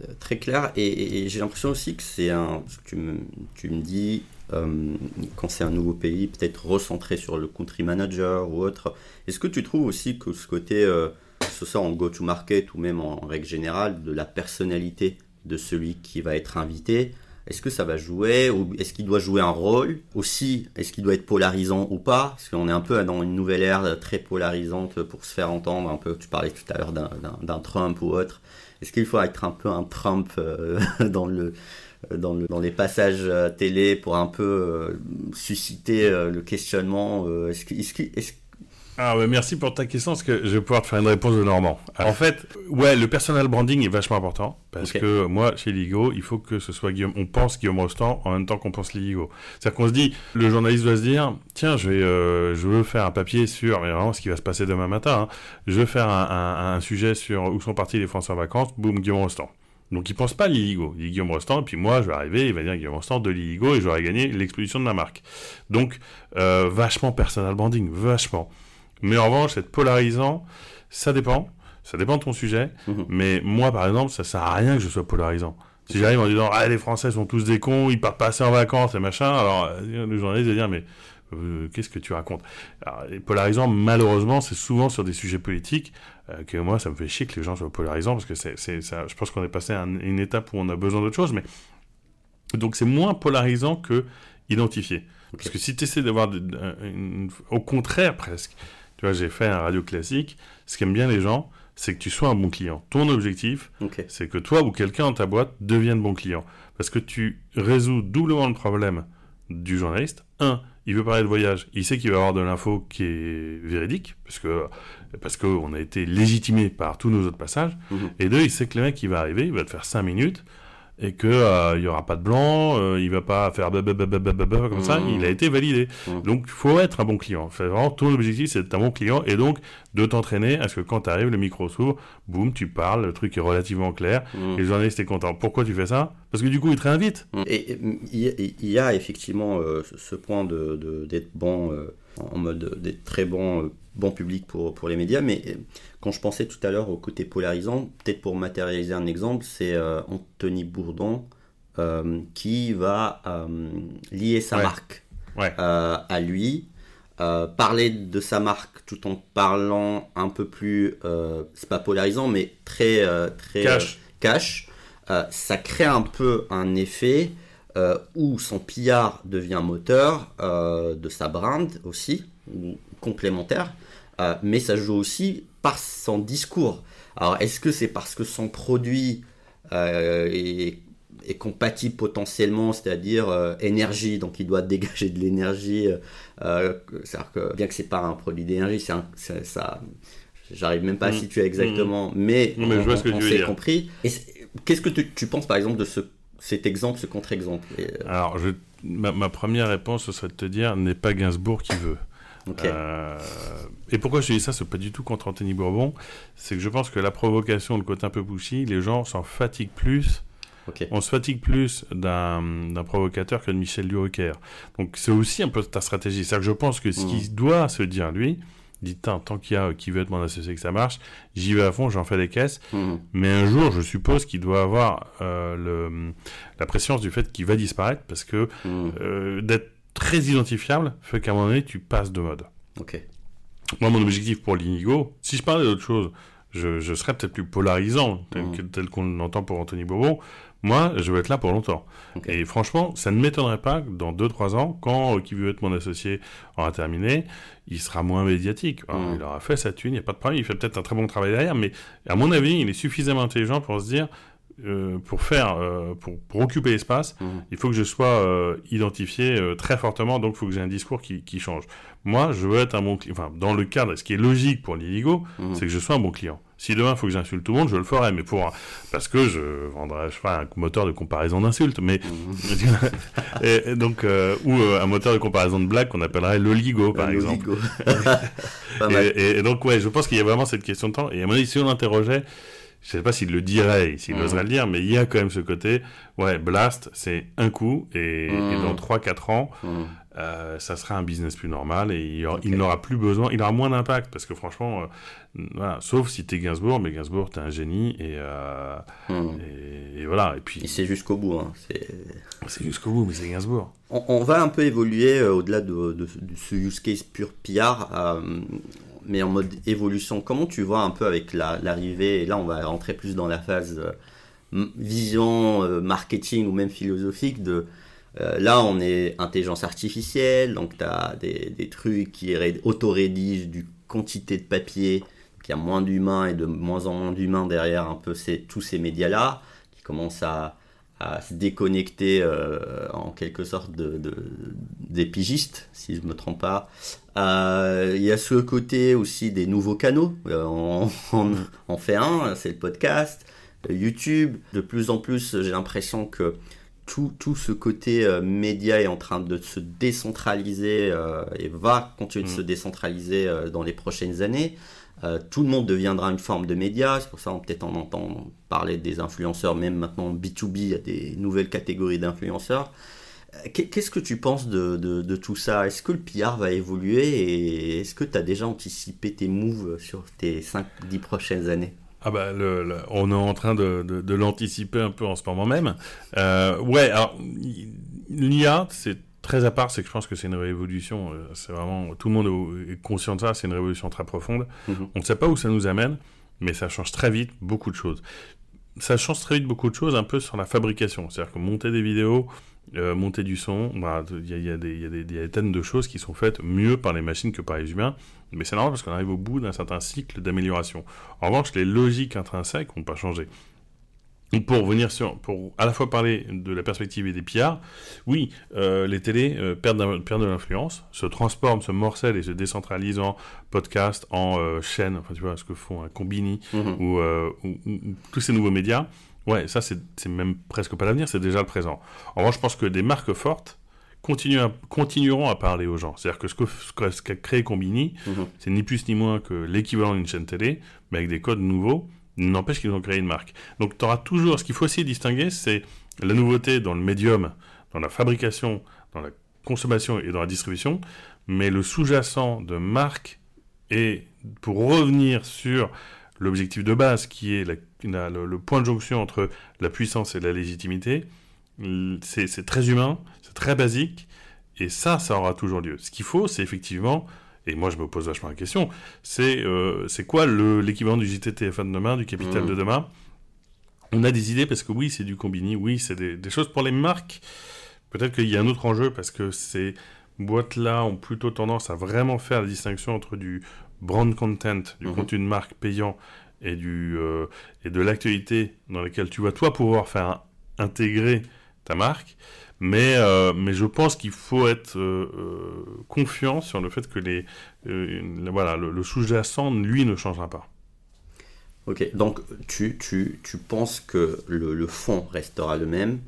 Euh, très clair, et, j'ai l'impression aussi que c'est un. Tu me, dis, euh, quand c'est un nouveau pays, peut-être recentré sur le country manager ou autre. Est-ce que tu trouves aussi que ce côté, ce soit en go-to-market ou même en règle générale, de la personnalité de celui qui va être invité. Est-ce que ça va jouer ou est-ce qu'il doit jouer un rôle aussi? Est-ce qu'il doit être polarisant ou pas? Parce qu'on est un peu dans une nouvelle ère très polarisante pour se faire entendre. Un peu, tu parlais tout à l'heure d'un Trump ou autre. Est-ce qu'il faut être un peu un Trump euh, [laughs] dans le dans, le, dans, les passages euh, télé pour un peu euh, susciter le questionnement ah ouais, merci pour ta question, parce que je vais pouvoir te faire une réponse de Normand. En fait, ouais, le personal branding est vachement important, parce que moi, chez Ligo, il faut que ce soit Guillaume, on pense Guillaume Rostand en même temps qu'on pense Ligo. C'est-à-dire qu'on se dit, le journaliste doit se dire, tiens, je vais, euh, je veux faire un papier sur, vraiment ce qui va se passer demain matin, hein. je veux faire un, un, sujet sur où sont partis les Français en vacances, boum, Guillaume Rostand. Donc il pense pas Liligo, il dit Guillaume Rostand, et puis moi je vais arriver, il va dire Guillaume Rostand de Liligo et j'aurai gagné l'exposition de ma marque. Donc euh, vachement personal branding, vachement. Mais en revanche, être polarisant, ça dépend. Ça dépend de ton sujet. Mhm. Mais moi, par exemple, ça sert à rien que je sois polarisant. Si j'arrive en disant, ah, les Français sont tous des cons, ils partent pas assez en vacances et machin, alors euh, le journaliste va dire, mais euh, qu'est-ce que tu racontes? Alors, Les polarisants, malheureusement, c'est souvent sur des sujets politiques euh, que moi, ça me fait chier que les gens soient polarisants parce que c'est, ça, je pense qu'on est passé à une étape où on a besoin d'autre chose. Mais donc, c'est moins polarisant que identifié. Parce que si tu essaies d'avoir, au contraire presque, tu vois, j'ai fait un radio classique. Ce qu'aiment bien les gens, c'est que tu sois un bon client. Ton objectif, c'est que toi ou quelqu'un dans ta boîte devienne bon client. Parce que tu résous doublement le problème du journaliste. Un, il veut parler de voyage, il sait qu'il va avoir de l'info qui est véridique, parce que parce qu'on a été légitimé par tous nos autres passages. Mhm. Et deux, il sait que le mec qui va arriver, il va te faire cinq minutes et que euh, il y aura pas de blanc, euh, il va pas faire comme ça, mmh. il a été validé. Mmh. Donc il faut être un bon client. vraiment ton objectif c'est d'être un bon client et donc de t'entraîner à ce que quand tu arrives le micro s'ouvre, boum, tu parles, le truc est relativement clair mmh. et le journaliste est content. Pourquoi tu fais ça? Parce que du coup il te réinvite. Et il y, a effectivement euh, ce point de d'être bon en mode d'être très bon bon public pour, pour les médias, mais euh, quand je pensais tout à l'heure au côté polarisant, peut-être pour matérialiser un exemple, c'est euh, Anthony Bourdon euh, qui va lier sa marque à lui, parler de sa marque tout en parlant un peu plus, c'est pas polarisant, mais très, très cash. ça crée un peu un effet où son pillard devient moteur de sa brand aussi, complémentaire, euh, mais ça joue aussi par son discours. Alors, est-ce que c'est parce que son produit euh, est, compatible potentiellement, c'est-à-dire euh, énergie, donc il doit [laughs] dégager de l'énergie, c'est-à-dire que bien que c'est pas un produit d'énergie, c'est ça, j'arrive même pas à mm. situer exactement, mm. mais, mais, je vois ce que tu veux compris. Qu'est-ce que tu, penses par exemple de ce, cet exemple, ce contre-exemple Alors, je, ma, ma, première réponse ce serait de te dire n'est pas Gainsbourg qui veut. Euh, et pourquoi je dis ça, c'est pas du tout contre Anthony Bourbon, c'est que je pense que la provocation, le côté un peu pushy, les gens s'en fatiguent plus. On se fatigue plus d'un provocateur que de Michel Durocker. Donc c'est aussi un peu ta stratégie. C'est-à-dire que je pense que ce qu'il mmh. doit se dire, lui, dit tant qu'il y a qui veut être mon associé que ça marche, j'y vais à fond, j'en fais des caisses. Mmh. Mais un jour, je suppose qu'il doit avoir euh, le, la pression du fait qu'il va disparaître parce que mmh. euh, d'être très identifiable fait qu'à un moment donné, tu passes de mode. Ok. Moi, mon objectif pour l'Inigo, si je parlais d'autre chose, je, je serais peut-être plus polarisant, tel, mmh. tel qu'on l'entend pour Anthony Bourbon. Moi, je veux être là pour longtemps. Et franchement, ça ne m'étonnerait pas que dans 2-3 ans, quand euh, qui veut être mon associé aura terminé, il sera moins médiatique. Mmh. Il aura fait sa thune, il n'y a pas de problème, il fait peut-être un très bon travail derrière, mais à mon avis, il est suffisamment intelligent pour se dire, euh, pour faire, euh, pour, pour, occuper l'espace, mmh. il faut que je sois euh, identifié très fortement, donc il faut que j'ai un discours qui, qui, change. Moi, je veux être un bon client. Enfin, dans le cadre, ce qui est logique pour l'Iligo, mmh. c'est que je sois un bon client. Si demain il faut que j'insulte tout le monde, je le ferai, mais pour parce que je vendrai, je ferai un moteur de comparaison d'insultes, mais [laughs] mmh. et, donc ou un moteur de comparaison de blagues qu'on appellerait l'Oligo par exemple. [laughs] et, et, donc ouais, je pense qu'il y a vraiment cette question de temps. Et à mon avis, si on l'interrogeait je sais pas s'il le dirait, s'il mmh. oserait le dire, mais il y a quand même ce côté, ouais, Blast, c'est un coup, et, mmh. dans 3-4 ans, mmh. Euh, ça sera un business plus normal, et il, n'aura plus besoin, il aura moins d'impact, parce que franchement, euh, voilà, sauf si t'es Gainsbourg, mais Gainsbourg, t'es un génie, et, euh, et, voilà, et puis... C'est jusqu'au bout, hein. c'est jusqu'au bout, mais c'est Gainsbourg. On, va un peu évoluer au-delà de, de, ce use case pur PR, mais en mode évolution. Comment tu vois un peu avec l'arrivée, et là on va rentrer plus dans la phase vision marketing ou même philosophique de là, on est intelligence artificielle, donc tu as des, des, trucs qui auto-rédigent du quantité de papier, qu'il y a moins d'humains et de moins en moins d'humains derrière un peu ces, tous ces médias-là, qui commencent à, à se déconnecter euh, en quelque sorte de, des pigistes, si je ne me trompe pas. Euh, il y a ce côté aussi des nouveaux canaux. Euh, on, [laughs] on, fait un, c'est le podcast, YouTube. De plus en plus, j'ai l'impression que tout, tout, ce côté média est en train de se décentraliser et va continuer de mm. se décentraliser dans les prochaines années. Euh, tout le monde deviendra une forme de média, c'est pour ça qu'on peut-être en entend parler des influenceurs, même maintenant B2B, il y a des nouvelles catégories d'influenceurs. Euh, qu'est-ce que tu penses de, de, tout ça? Est-ce que le PR va évoluer? Et est-ce que tu as déjà anticipé tes moves sur tes 5-10 prochaines années? Ah bah on est en train de, de, l'anticiper un peu en ce moment même. Euh, ouais, alors l'IA, c'est très à part, c'est que je pense que c'est une révolution. Euh, c'est vraiment tout le monde est conscient de ça. C'est une révolution très profonde. Mhm. On ne sait pas où ça nous amène, mais ça change très vite beaucoup de choses. Ça change très vite beaucoup de choses un peu sur la fabrication. C'est-à-dire que monter des vidéos, euh, monter du son, bah, il y, a, des tonnes de choses qui sont faites mieux par les machines que par les humains. Mais c'est normal parce qu'on arrive au bout d'un certain cycle d'amélioration. En revanche, les logiques intrinsèques n'ont pas changé pour revenir sur, pour à la fois parler de la perspective et des pillards, oui, euh, les télés euh, perdent, de l'influence, se transforment, se morcellent et se décentralisent en podcast, en euh, chaîne, enfin tu vois ce que font un Combini mhm. ou, tous ces nouveaux médias. Ouais, ça c'est même presque pas l'avenir, c'est déjà le présent. En revanche, je pense que des marques fortes continueront à parler aux gens. C'est-à-dire que ce qu'a ce créé Combini, mhm. c'est ni plus ni moins que l'équivalent d'une chaîne télé, mais avec des codes nouveaux N'empêche qu'ils ont créé une marque. Donc tu auras toujours, ce qu'il faut aussi distinguer, c'est la nouveauté dans le médium, dans la fabrication, dans la consommation et dans la distribution, mais le sous-jacent de marque et pour revenir sur l'objectif de base qui est le, point de jonction entre la puissance et la légitimité, c'est très humain, c'est très basique, et ça, ça aura toujours lieu. Ce qu'il faut, c'est effectivement et moi je me pose vachement la question, c'est euh, c'est quoi l'équivalent du JTTF1 de demain, du Capital mmh. de demain? On a des idées parce que oui, c'est du combini, oui, c'est des, choses pour les marques. Peut-être qu'il y a un autre enjeu parce que ces boîtes-là ont plutôt tendance à vraiment faire la distinction entre du brand content, du mmh. contenu de marque payant et, du, euh, et de l'actualité dans laquelle tu vas toi pouvoir faire intégrer ta marque. Mais, euh, mais je pense qu'il faut être euh, euh, confiant sur le fait que les, voilà, le, sous-jacent, lui, ne changera pas. Ok, donc tu, tu, tu penses que le, le fond restera le même?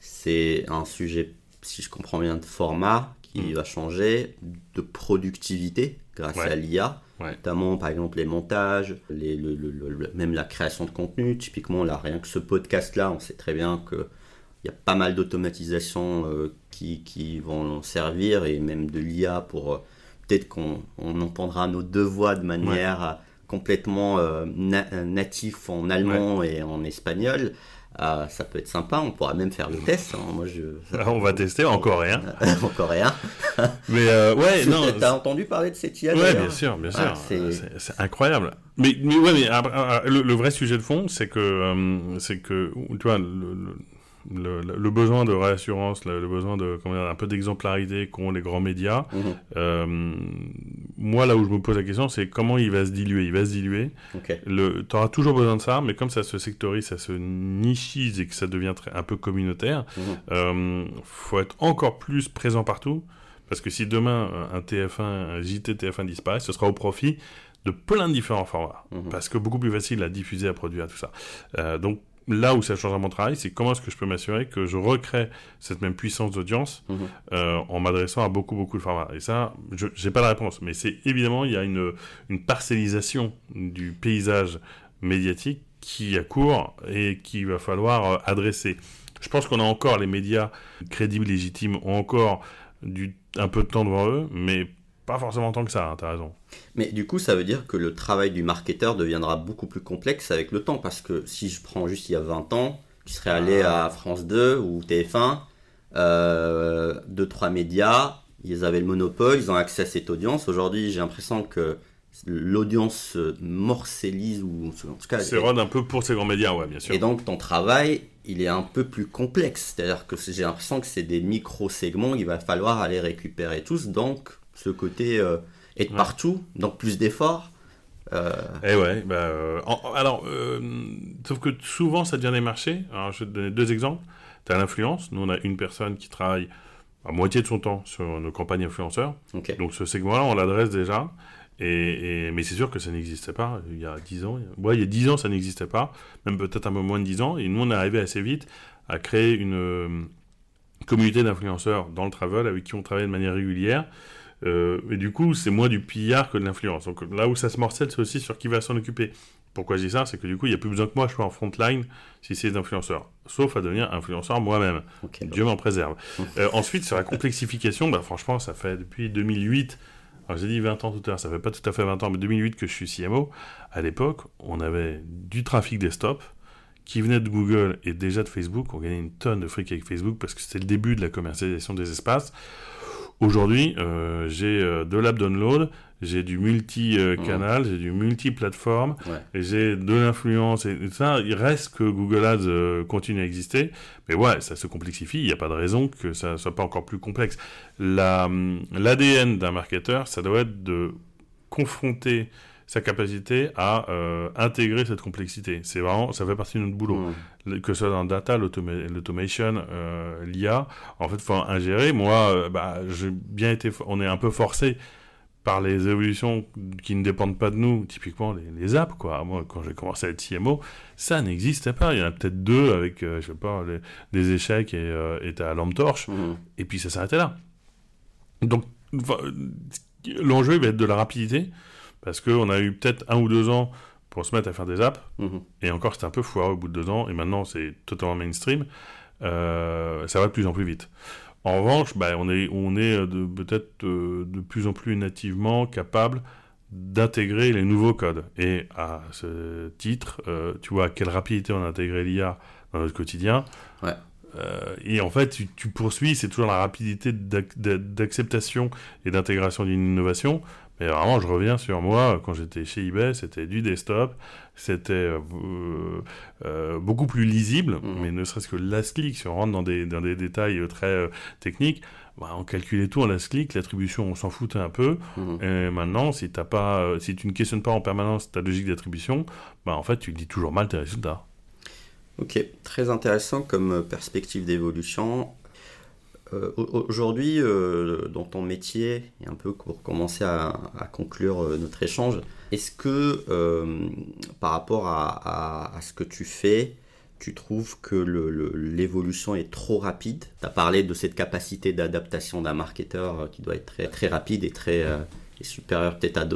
C'est un sujet, si je comprends bien, de format qui mm. va changer, de productivité grâce à l'IA. Notamment, par exemple, les montages, les, le, même la création de contenu. Typiquement, là, rien que ce podcast-là, on sait très bien que il y a pas mal d'automatisation euh, qui, qui, vont servir et même de l'IA pour euh, peut-être qu'on on entendra nos deux voix de manière euh, complètement natif en allemand et en espagnol. ça peut être sympa, on pourra même faire le test. Hein. Moi, je... on va tester en coréen. en coréen. mais ouais, non. T'as entendu parler de cette IA Ouais, bien sûr, bien sûr. c'est incroyable. Mais, mais ouais, mais le, vrai sujet de fond, c'est que, c'est que, tu vois, le, le, besoin de réassurance, le, besoin de comment un peu d'exemplarité qu'ont les grands médias. Mhm. Euh, moi, là où je me pose la question, c'est comment il va se diluer. Il va se diluer. Tu auras toujours besoin de ça, mais comme ça se sectorise, ça se nichise et que ça devient un peu communautaire, il mhm. euh, faut être encore plus présent partout. Parce que si demain un TF1, un JT TF1 disparaît, ce sera au profit de plein de différents formats. Mhm. Parce que beaucoup plus facile à diffuser, à produire, tout ça. Euh, donc là où ça change mon travail, c'est comment est-ce que je peux m'assurer que je recrée cette même puissance d'audience mhm. euh, en m'adressant à beaucoup, beaucoup de formats. Et ça, je n'ai pas la réponse, mais c'est évidemment, il y a une, une parcellisation du paysage médiatique qui a cours et qu'il va falloir euh, adresser. Je pense qu'on a encore les médias crédibles, légitimes, ont encore du, un peu de temps devant eux, mais pas forcément tant que ça, hein, t'as raison. Mais du coup, ça veut dire que le travail du marketeur deviendra beaucoup plus complexe avec le temps. Parce que si je prends juste il y a 20 ans, tu serais allé ah. à France 2 ou TF1, euh, 2-3 médias, ils avaient le monopole, ils ont accès à cette audience. Aujourd'hui, j'ai l'impression que l'audience morcellise ou en tout cas un peu pour ces grands médias, ouais, bien sûr. Et donc ton travail, il est un peu plus complexe, c'est-à-dire que j'ai l'impression que c'est des micro segments, il va falloir aller récupérer tous, donc ce côté euh, être partout, donc plus d'efforts. Euh... Eh ouais, bah, euh, alors, euh, sauf que souvent ça devient des marchés. Alors je vais te donner deux exemples. Tu as l'influence. Nous, on a une personne qui travaille à moitié de son temps sur nos campagnes influenceurs. Donc ce segment-là, on l'adresse déjà. Et, mais c'est sûr que ça n'existait pas il y a 10 ans. Ouais, il y a 10 ans, ça n'existait pas. Même peut-être un peu moins de 10 ans. Et nous, on est arrivé assez vite à créer une communauté d'influenceurs dans le travel avec qui on travaille de manière régulière. Euh, et du coup, c'est moins du pillard que de l'influence. Donc là où ça se morcelle, c'est aussi sur qui va s'en occuper. Pourquoi je dis ça? C'est que du coup, il n'y a plus besoin que moi, je sois en front line si c'est des influenceurs. Sauf à devenir influenceur moi-même. Dieu m'en préserve. [laughs] Euh, ensuite, sur la complexification, bah, franchement, ça fait depuis 2008. Alors j'ai dit 20 ans tout à l'heure, ça fait pas tout à fait 20 ans, mais 2008 que je suis CMO. À l'époque, on avait du trafic desktop qui venait de Google et déjà de Facebook. On gagnait une tonne de fric avec Facebook parce que c'était le début de la commercialisation des espaces. Aujourd'hui, euh, j'ai euh, de l'app download, j'ai du multi-canal, j'ai du multi-plateforme, et j'ai de l'influence, et, ça, il reste que Google Ads euh, continue à exister, mais ouais, ça se complexifie, il n'y a pas de raison que ça soit pas encore plus complexe. L'ADN d'un marketeur, ça doit être de confronter sa capacité à euh, intégrer cette complexité. C'est vraiment, ça fait partie de notre boulot. Que ce soit dans data, l'automation, euh, l'IA, en fait, faut ingérer. Moi, euh, bah, j'ai bien été, on est un peu forcé par les évolutions qui ne dépendent pas de nous, typiquement les, apps, quoi. Moi, quand j'ai commencé à être CMO, ça n'existait pas. Il y en a peut-être deux avec, je sais pas, des échecs et, et à lampe torche, mmh. et puis ça s'arrêtait là. Donc, l'enjeu va être de la rapidité, parce qu'on a eu peut-être un ou deux ans pour se mettre à faire des apps, mhm. et encore c'était un peu foireux au bout de deux ans, et maintenant c'est totalement mainstream, euh, ça va de plus en plus vite. En revanche, bah, on est, on est euh, peut-être euh, de plus en plus nativement capable d'intégrer les nouveaux codes. Et à ce titre, tu vois à quelle rapidité on a intégré l'IA dans notre quotidien. et en fait, tu, tu poursuis, c'est toujours la rapidité d'acceptation et d'intégration d'une innovation. Mais vraiment, je reviens sur moi, quand j'étais chez eBay, c'était du desktop, c'était euh, euh, beaucoup plus lisible, mmh. mais ne serait-ce que last click, si on rentre dans des, dans des détails euh, très techniques, bah, on calculait tout en last click, l'attribution, on s'en foutait un peu. Mmh. Et maintenant, si, pas, si tu ne questionnes pas en permanence ta logique d'attribution, bah, en fait, tu dis toujours mal tes résultats. Ok, très intéressant comme perspective d'évolution. Euh, aujourd'hui, euh, dans ton métier, et un peu pour commencer à, conclure euh, notre échange, est-ce que par rapport à, ce que tu fais, tu trouves que l'évolution est trop rapide? Tu as parlé de cette capacité d'adaptation d'un marketeur qui doit être très, rapide et très supérieure peut-être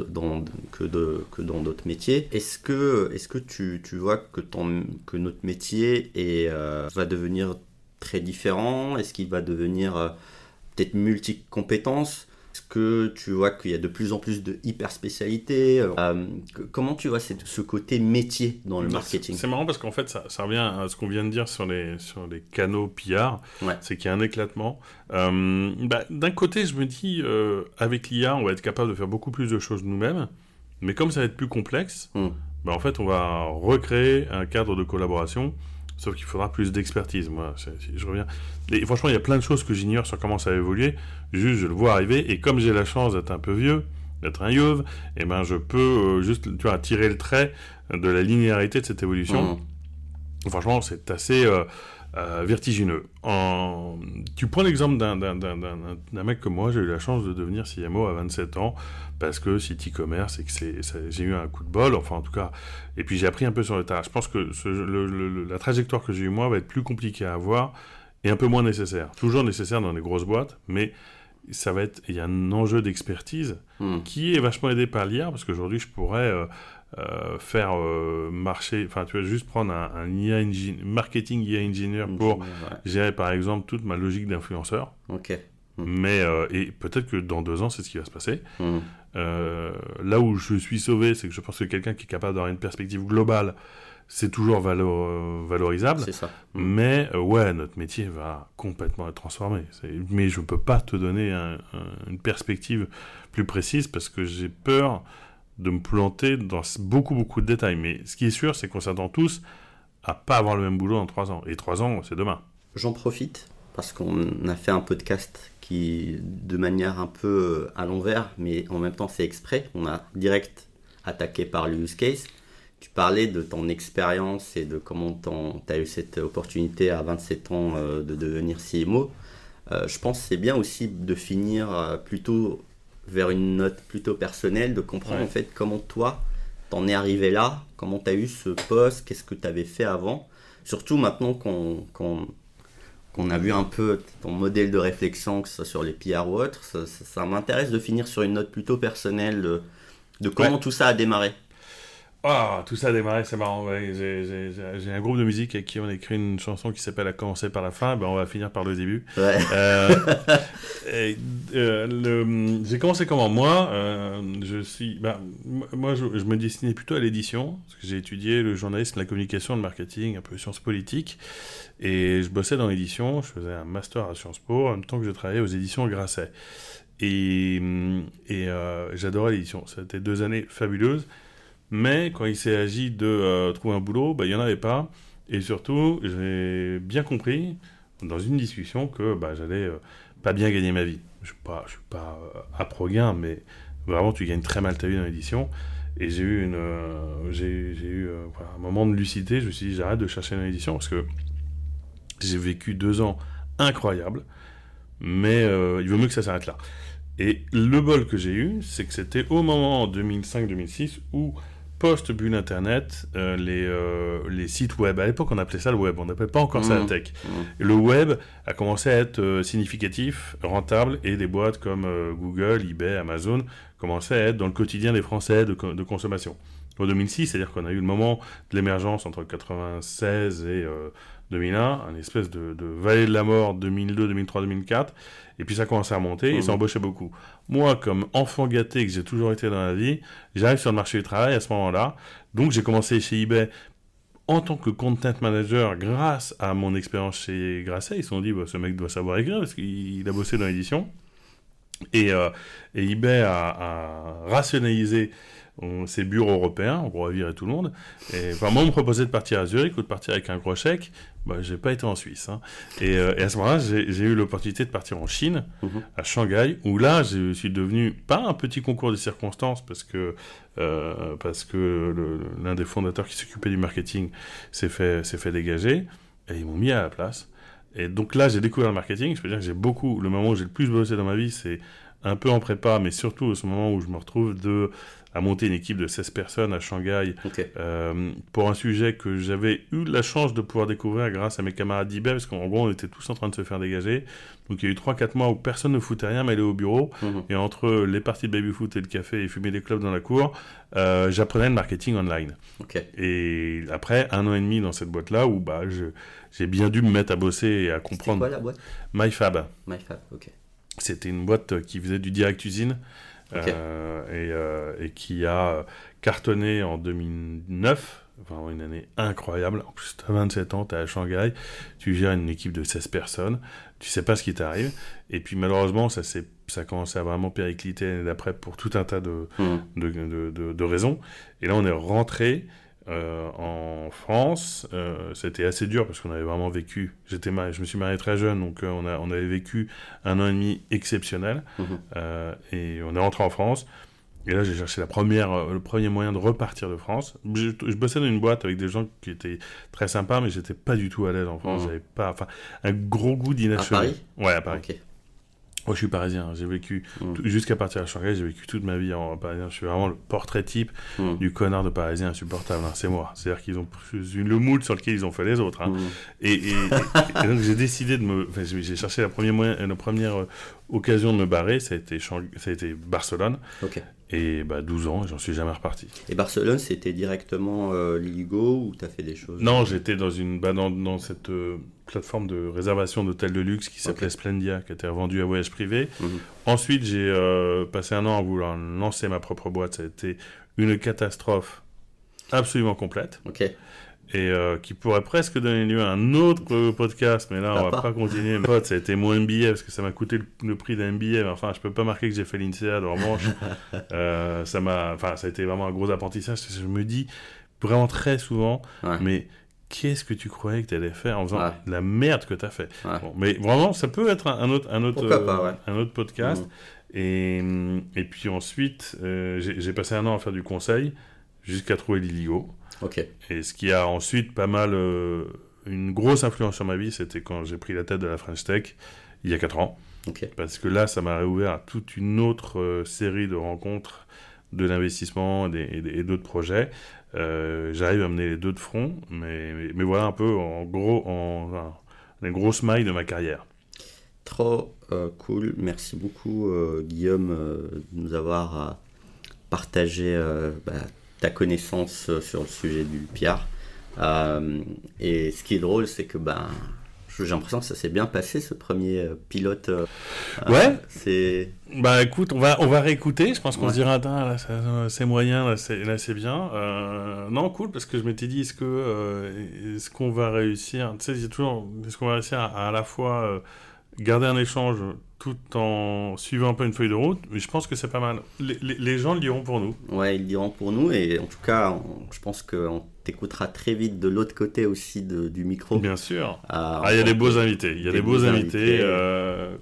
que, dans d'autres métiers. Est-ce que, est -ce que tu, vois que, notre métier est, va devenir très différent? Est-ce qu'il va devenir euh, peut-être multi-compétences? Est-ce que tu vois qu'il y a de plus en plus de hyper spécialités euh, Comment tu vois ce côté métier dans le marketing? C'est marrant parce qu'en fait, ça, revient à ce qu'on vient de dire sur les, sur les canaux PR. C'est qu'il y a un éclatement. Euh, bah, d'un côté, je me dis, avec l'IA, on va être capable de faire beaucoup plus de choses nous-mêmes. Mais comme ça va être plus complexe, hmm. bah, en fait, on va recréer un cadre de collaboration Sauf qu'il faudra plus d'expertise, moi. je reviens. Et franchement, il y a plein de choses que j'ignore sur comment ça va évoluer. Juste, je le vois arriver. Et comme j'ai la chance d'être un peu vieux, d'être un yeuve, et eh ben, je peux euh, juste, tu vois, tirer le trait de la linéarité de cette évolution. Mmh. Franchement, c'est assez euh, euh, vertigineux. En... Tu prends l'exemple d'un mec comme moi, j'ai eu la chance de devenir CMO à 27 ans parce que City Commerce et que j'ai eu un coup de bol, enfin en tout cas, et puis j'ai appris un peu sur le tas. Je pense que la trajectoire que j'ai eue moi va être plus compliquée à avoir et un peu moins nécessaire. Toujours nécessaire dans les grosses boîtes, mais ça va être, il y a un enjeu d'expertise hmm. qui est vachement aidé par l'IA parce qu'aujourd'hui je pourrais euh, euh, faire euh, marcher, enfin tu vas juste prendre un, marketing IA engineer pour gérer par exemple toute ma logique d'influenceur. Ok. Hmm. Mais et peut-être que dans deux ans c'est ce qui va se passer. Hmm. Euh, là où je suis sauvé, c'est que je pense que quelqu'un qui est capable d'avoir une perspective globale, c'est toujours valorisable. C'est ça. Mm. Mais euh, ouais, notre métier va complètement être transformé. Mais je ne peux pas te donner une perspective plus précise parce que j'ai peur de me planter dans beaucoup, beaucoup de détails. Mais ce qui est sûr, c'est qu'on s'attend tous à pas avoir le même boulot dans trois ans. Et trois ans, c'est demain. J'en profite parce qu'on a fait un podcast qui, de manière un peu à l'envers, mais en même temps c'est exprès, on a direct attaqué par le use case. Tu parlais de ton expérience et de comment tu as eu cette opportunité à 27 ans euh, de devenir CMO. Euh, je pense que c'est bien aussi de finir euh, plutôt vers une note plutôt personnelle, de comprendre en fait comment toi t'en es arrivé là, comment tu as eu ce poste, qu'est-ce que tu avais fait avant. Surtout maintenant qu'on qu'on a vu un peu ton modèle de réflexion, que ce soit sur les PR ou autre, ça, m'intéresse de finir sur une note plutôt personnelle de, de comment tout ça a démarré. Ah, tout ça a démarré, c'est marrant. J'ai un groupe de musique avec qui on a écrit une chanson qui s'appelle A commencer par la fin. Ben, on va finir par le début. Euh, [laughs] euh, j'ai commencé comment? Moi, euh, je suis. Ben, moi, je, me destinais plutôt à l'édition, parce que j'ai étudié le journalisme, la communication, le marketing, un peu sciences politiques. Et je bossais dans l'édition. Je faisais un master à Sciences Po en même temps que je travaillais aux éditions Grasset. Et, et j'adorais l'édition. C'était deux années fabuleuses. Mais quand il agi de euh, trouver un boulot, bah, il n'y en avait pas. Et surtout, j'ai bien compris dans une discussion que bah, j'allais euh, pas bien gagner ma vie. Je ne suis pas, euh, à pro gain, mais vraiment, tu gagnes très mal ta vie dans l'édition. Et j'ai eu, une, j'ai, eu un moment de lucidité. Je me suis dit, j'arrête de chercher dans l'édition parce que j'ai vécu deux ans incroyables. Mais il vaut mieux que ça s'arrête là. Et le bol que j'ai eu, c'est que c'était au moment 2005-2006 où post-bulle Internet, euh, les, euh, les sites web. À l'époque, on appelait ça le web, on n'appelait pas encore ça la mmh. tech. Mmh. Le web a commencé à être euh, significatif, rentable, et des boîtes comme Google, eBay, Amazon commençaient à être dans le quotidien des Français de, de consommation. En 2006, c'est-à-dire qu'on a eu le moment de l'émergence entre 96 et 2001, un espèce de, de, vallée de la mort 2002, 2003, 2004, et puis ça commençait à monter, et ça mmh. embauchait beaucoup. Moi, comme enfant gâté que j'ai toujours été dans la vie, j'arrive sur le marché du travail à ce moment-là, donc j'ai commencé chez eBay en tant que content manager grâce à mon expérience chez Grasset. Ils se sont dit, bah, ce mec doit savoir écrire parce qu'il a bossé dans l'édition. Et, euh, et, eBay a, a rationalisé ces bureaux européens, on va virer tout le monde. Et enfin, moi, on me proposait de partir à Zurich ou de partir avec un gros chèque. Bah, j'ai pas été en Suisse. Hein. Euh, et, à ce moment-là, j'ai eu l'opportunité de partir en Chine, mhm. à Shanghai, où là, je suis devenu pas un petit concours de circonstances parce que euh, parce que l'un des fondateurs qui s'occupait du marketing s'est fait s'est fait dégager et ils m'ont mis à la place. Et donc là, j'ai découvert le marketing. Je peux dire que j'ai beaucoup. Le moment où j'ai le plus bossé dans ma vie, c'est un peu en prépa, mais surtout ce moment où je me retrouve de à monter une équipe de 16 personnes à Shanghai euh, pour un sujet que j'avais eu la chance de pouvoir découvrir grâce à mes camarades d'eBay, parce qu'en gros, on était tous en train de se faire dégager. Donc il y a eu 3-4 mois où personne ne foutait rien, mais allait au bureau. Mhm. Et entre les parties de baby-foot et le café et fumer des clubs dans la cour, euh, j'apprenais le marketing online. Et après un an et demi dans cette boîte-là, où bah, j'ai bien dû me mettre à bosser et à comprendre. Quoi la boîte? MyFab. MyFab, ok. C'était une boîte qui faisait du direct usine. Euh, et, et, qui a cartonné en 2009. Vraiment une année incroyable. En plus, tu as 27 ans, tu es à Shanghai, tu gères une équipe de 16 personnes, tu sais pas ce qui t'arrive. Et puis malheureusement, ça, ça a commencé à vraiment péricliter l'année d'après pour tout un tas de, mmh. de, de, de, de, raisons. Et là, on est rentré euh, en France, euh, c'était assez dur parce qu'on avait vraiment vécu. J'étais je me suis marié très jeune, donc euh, on, a, on avait vécu un an et demi exceptionnel. Mhm. et on est rentré en France. Et là, j'ai cherché la première, le premier moyen de repartir de France. Je, bossais dans une boîte avec des gens qui étaient très sympas, mais j'étais pas du tout à l'aise en France. Mhm. J'avais pas, enfin, un gros goût d'inachevé. À Paris? Ouais, à Paris. Moi, je suis parisien. J'ai vécu, mm. jusqu'à partir de Shanghai, j'ai vécu toute ma vie en parisien. Je suis vraiment le portrait type mm. du connard de parisien insupportable. Hein. C'est moi. C'est-à-dire qu'ils ont le moule sur lequel ils ont fait les autres. Hein. Mm. Et, donc, j'ai décidé de me. Enfin, j'ai cherché la première, la première euh, occasion de me barrer. Ça a été, ça a été Barcelone. Ok. Et bah, 12 ans, j'en suis jamais reparti. Et Barcelone, c'était directement euh, l'IGO ou tu as fait des choses? Non, j'étais dans, une, bah, dans, cette euh, plateforme de réservation d'hôtels de luxe qui s'appelait Splendia, qui a été revendue à Voyage Privé. Mhm. Ensuite, j'ai euh, passé un an à vouloir lancer ma propre boîte. Ça a été une catastrophe absolument complète. Ok. Et euh, qui pourrait presque donner lieu à un autre euh, podcast, mais là, on va pas, continuer. Pote, ça a été mon MBA parce que ça m'a coûté le, prix d'un MBA. Mais enfin, je peux pas marquer que j'ai fait l'INSEAD. En revanche, [laughs] euh, ça m'a, enfin, ça a été vraiment un gros apprentissage. Je me dis vraiment très souvent, mais qu'est-ce que tu croyais que tu allais faire en faisant la merde que tu as fait Mais vraiment, ça peut être un, autre, un autre, un autre podcast. Mmh. Et, et puis ensuite, j'ai passé un an à faire du conseil jusqu'à trouver l'ILIGO. Et ce qui a ensuite pas mal. Euh, une grosse influence sur ma vie, c'était quand j'ai pris la tête de la French Tech il y a 4 ans. Parce que là, ça m'a réouvert à toute une autre euh, série de rencontres, de l'investissement et, d'autres projets. Euh, j'arrive à mener les deux de front, mais, mais, voilà un peu en gros, en, en, les grosses mailles de ma carrière. Trop cool. Merci beaucoup, Guillaume, de nous avoir partagé bah, ta connaissance euh, sur le sujet du PR. Euh, et ce qui est drôle, c'est que ben, j'ai l'impression que ça s'est bien passé ce premier euh, pilote. ouais. c'est. Bah écoute, on va on va réécouter. Je pense qu'on se dira c'est moyen, là c'est bien. non cool parce que je m'étais dit est-ce que est-ce qu'on va réussir? Tu sais, toujours est-ce qu'on va réussir à, à la fois garder un échange tout en suivant un peu une feuille de route, mais je pense que c'est pas mal. Les, gens le diront pour nous. Ouais, ils le diront pour nous, et en tout cas, je pense qu'on t'écoutera très vite de l'autre côté aussi du micro. Bien sûr. ah, il y a des beaux invités. Il y a des, beaux, invités. Euh,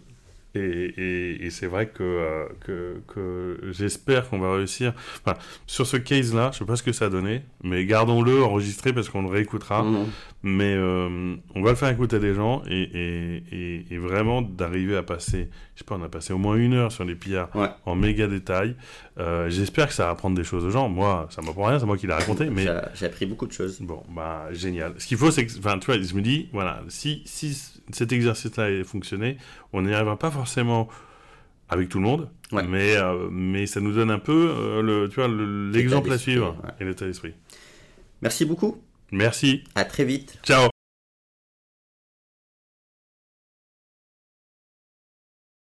et, c'est vrai que, euh, que, que j'espère qu'on va réussir. Enfin, sur ce case-là, je sais pas ce que ça a donné, mais gardons-le enregistré parce qu'on le réécoutera. Mhm. Mais euh, on va le faire écouter à des gens et, et vraiment d'arriver à passer, je sais pas, on a passé au moins une heure sur les pillards en méga détail. Euh, j'espère que ça va apprendre des choses aux gens. Moi, ça m'apprend rien, c'est moi qui l'ai raconté. Mais j'ai appris beaucoup de choses. Bon, bah génial. Ce qu'il faut, c'est que, enfin, tu vois, je me dis, voilà, si, si cet exercice-là a fonctionné, on n'y arrivera pas forcément avec tout le monde, mais, euh, mais ça nous donne un peu euh, le, tu vois, l'exemple à suivre et l'état d'esprit. Merci beaucoup. Merci. À très vite. Ciao.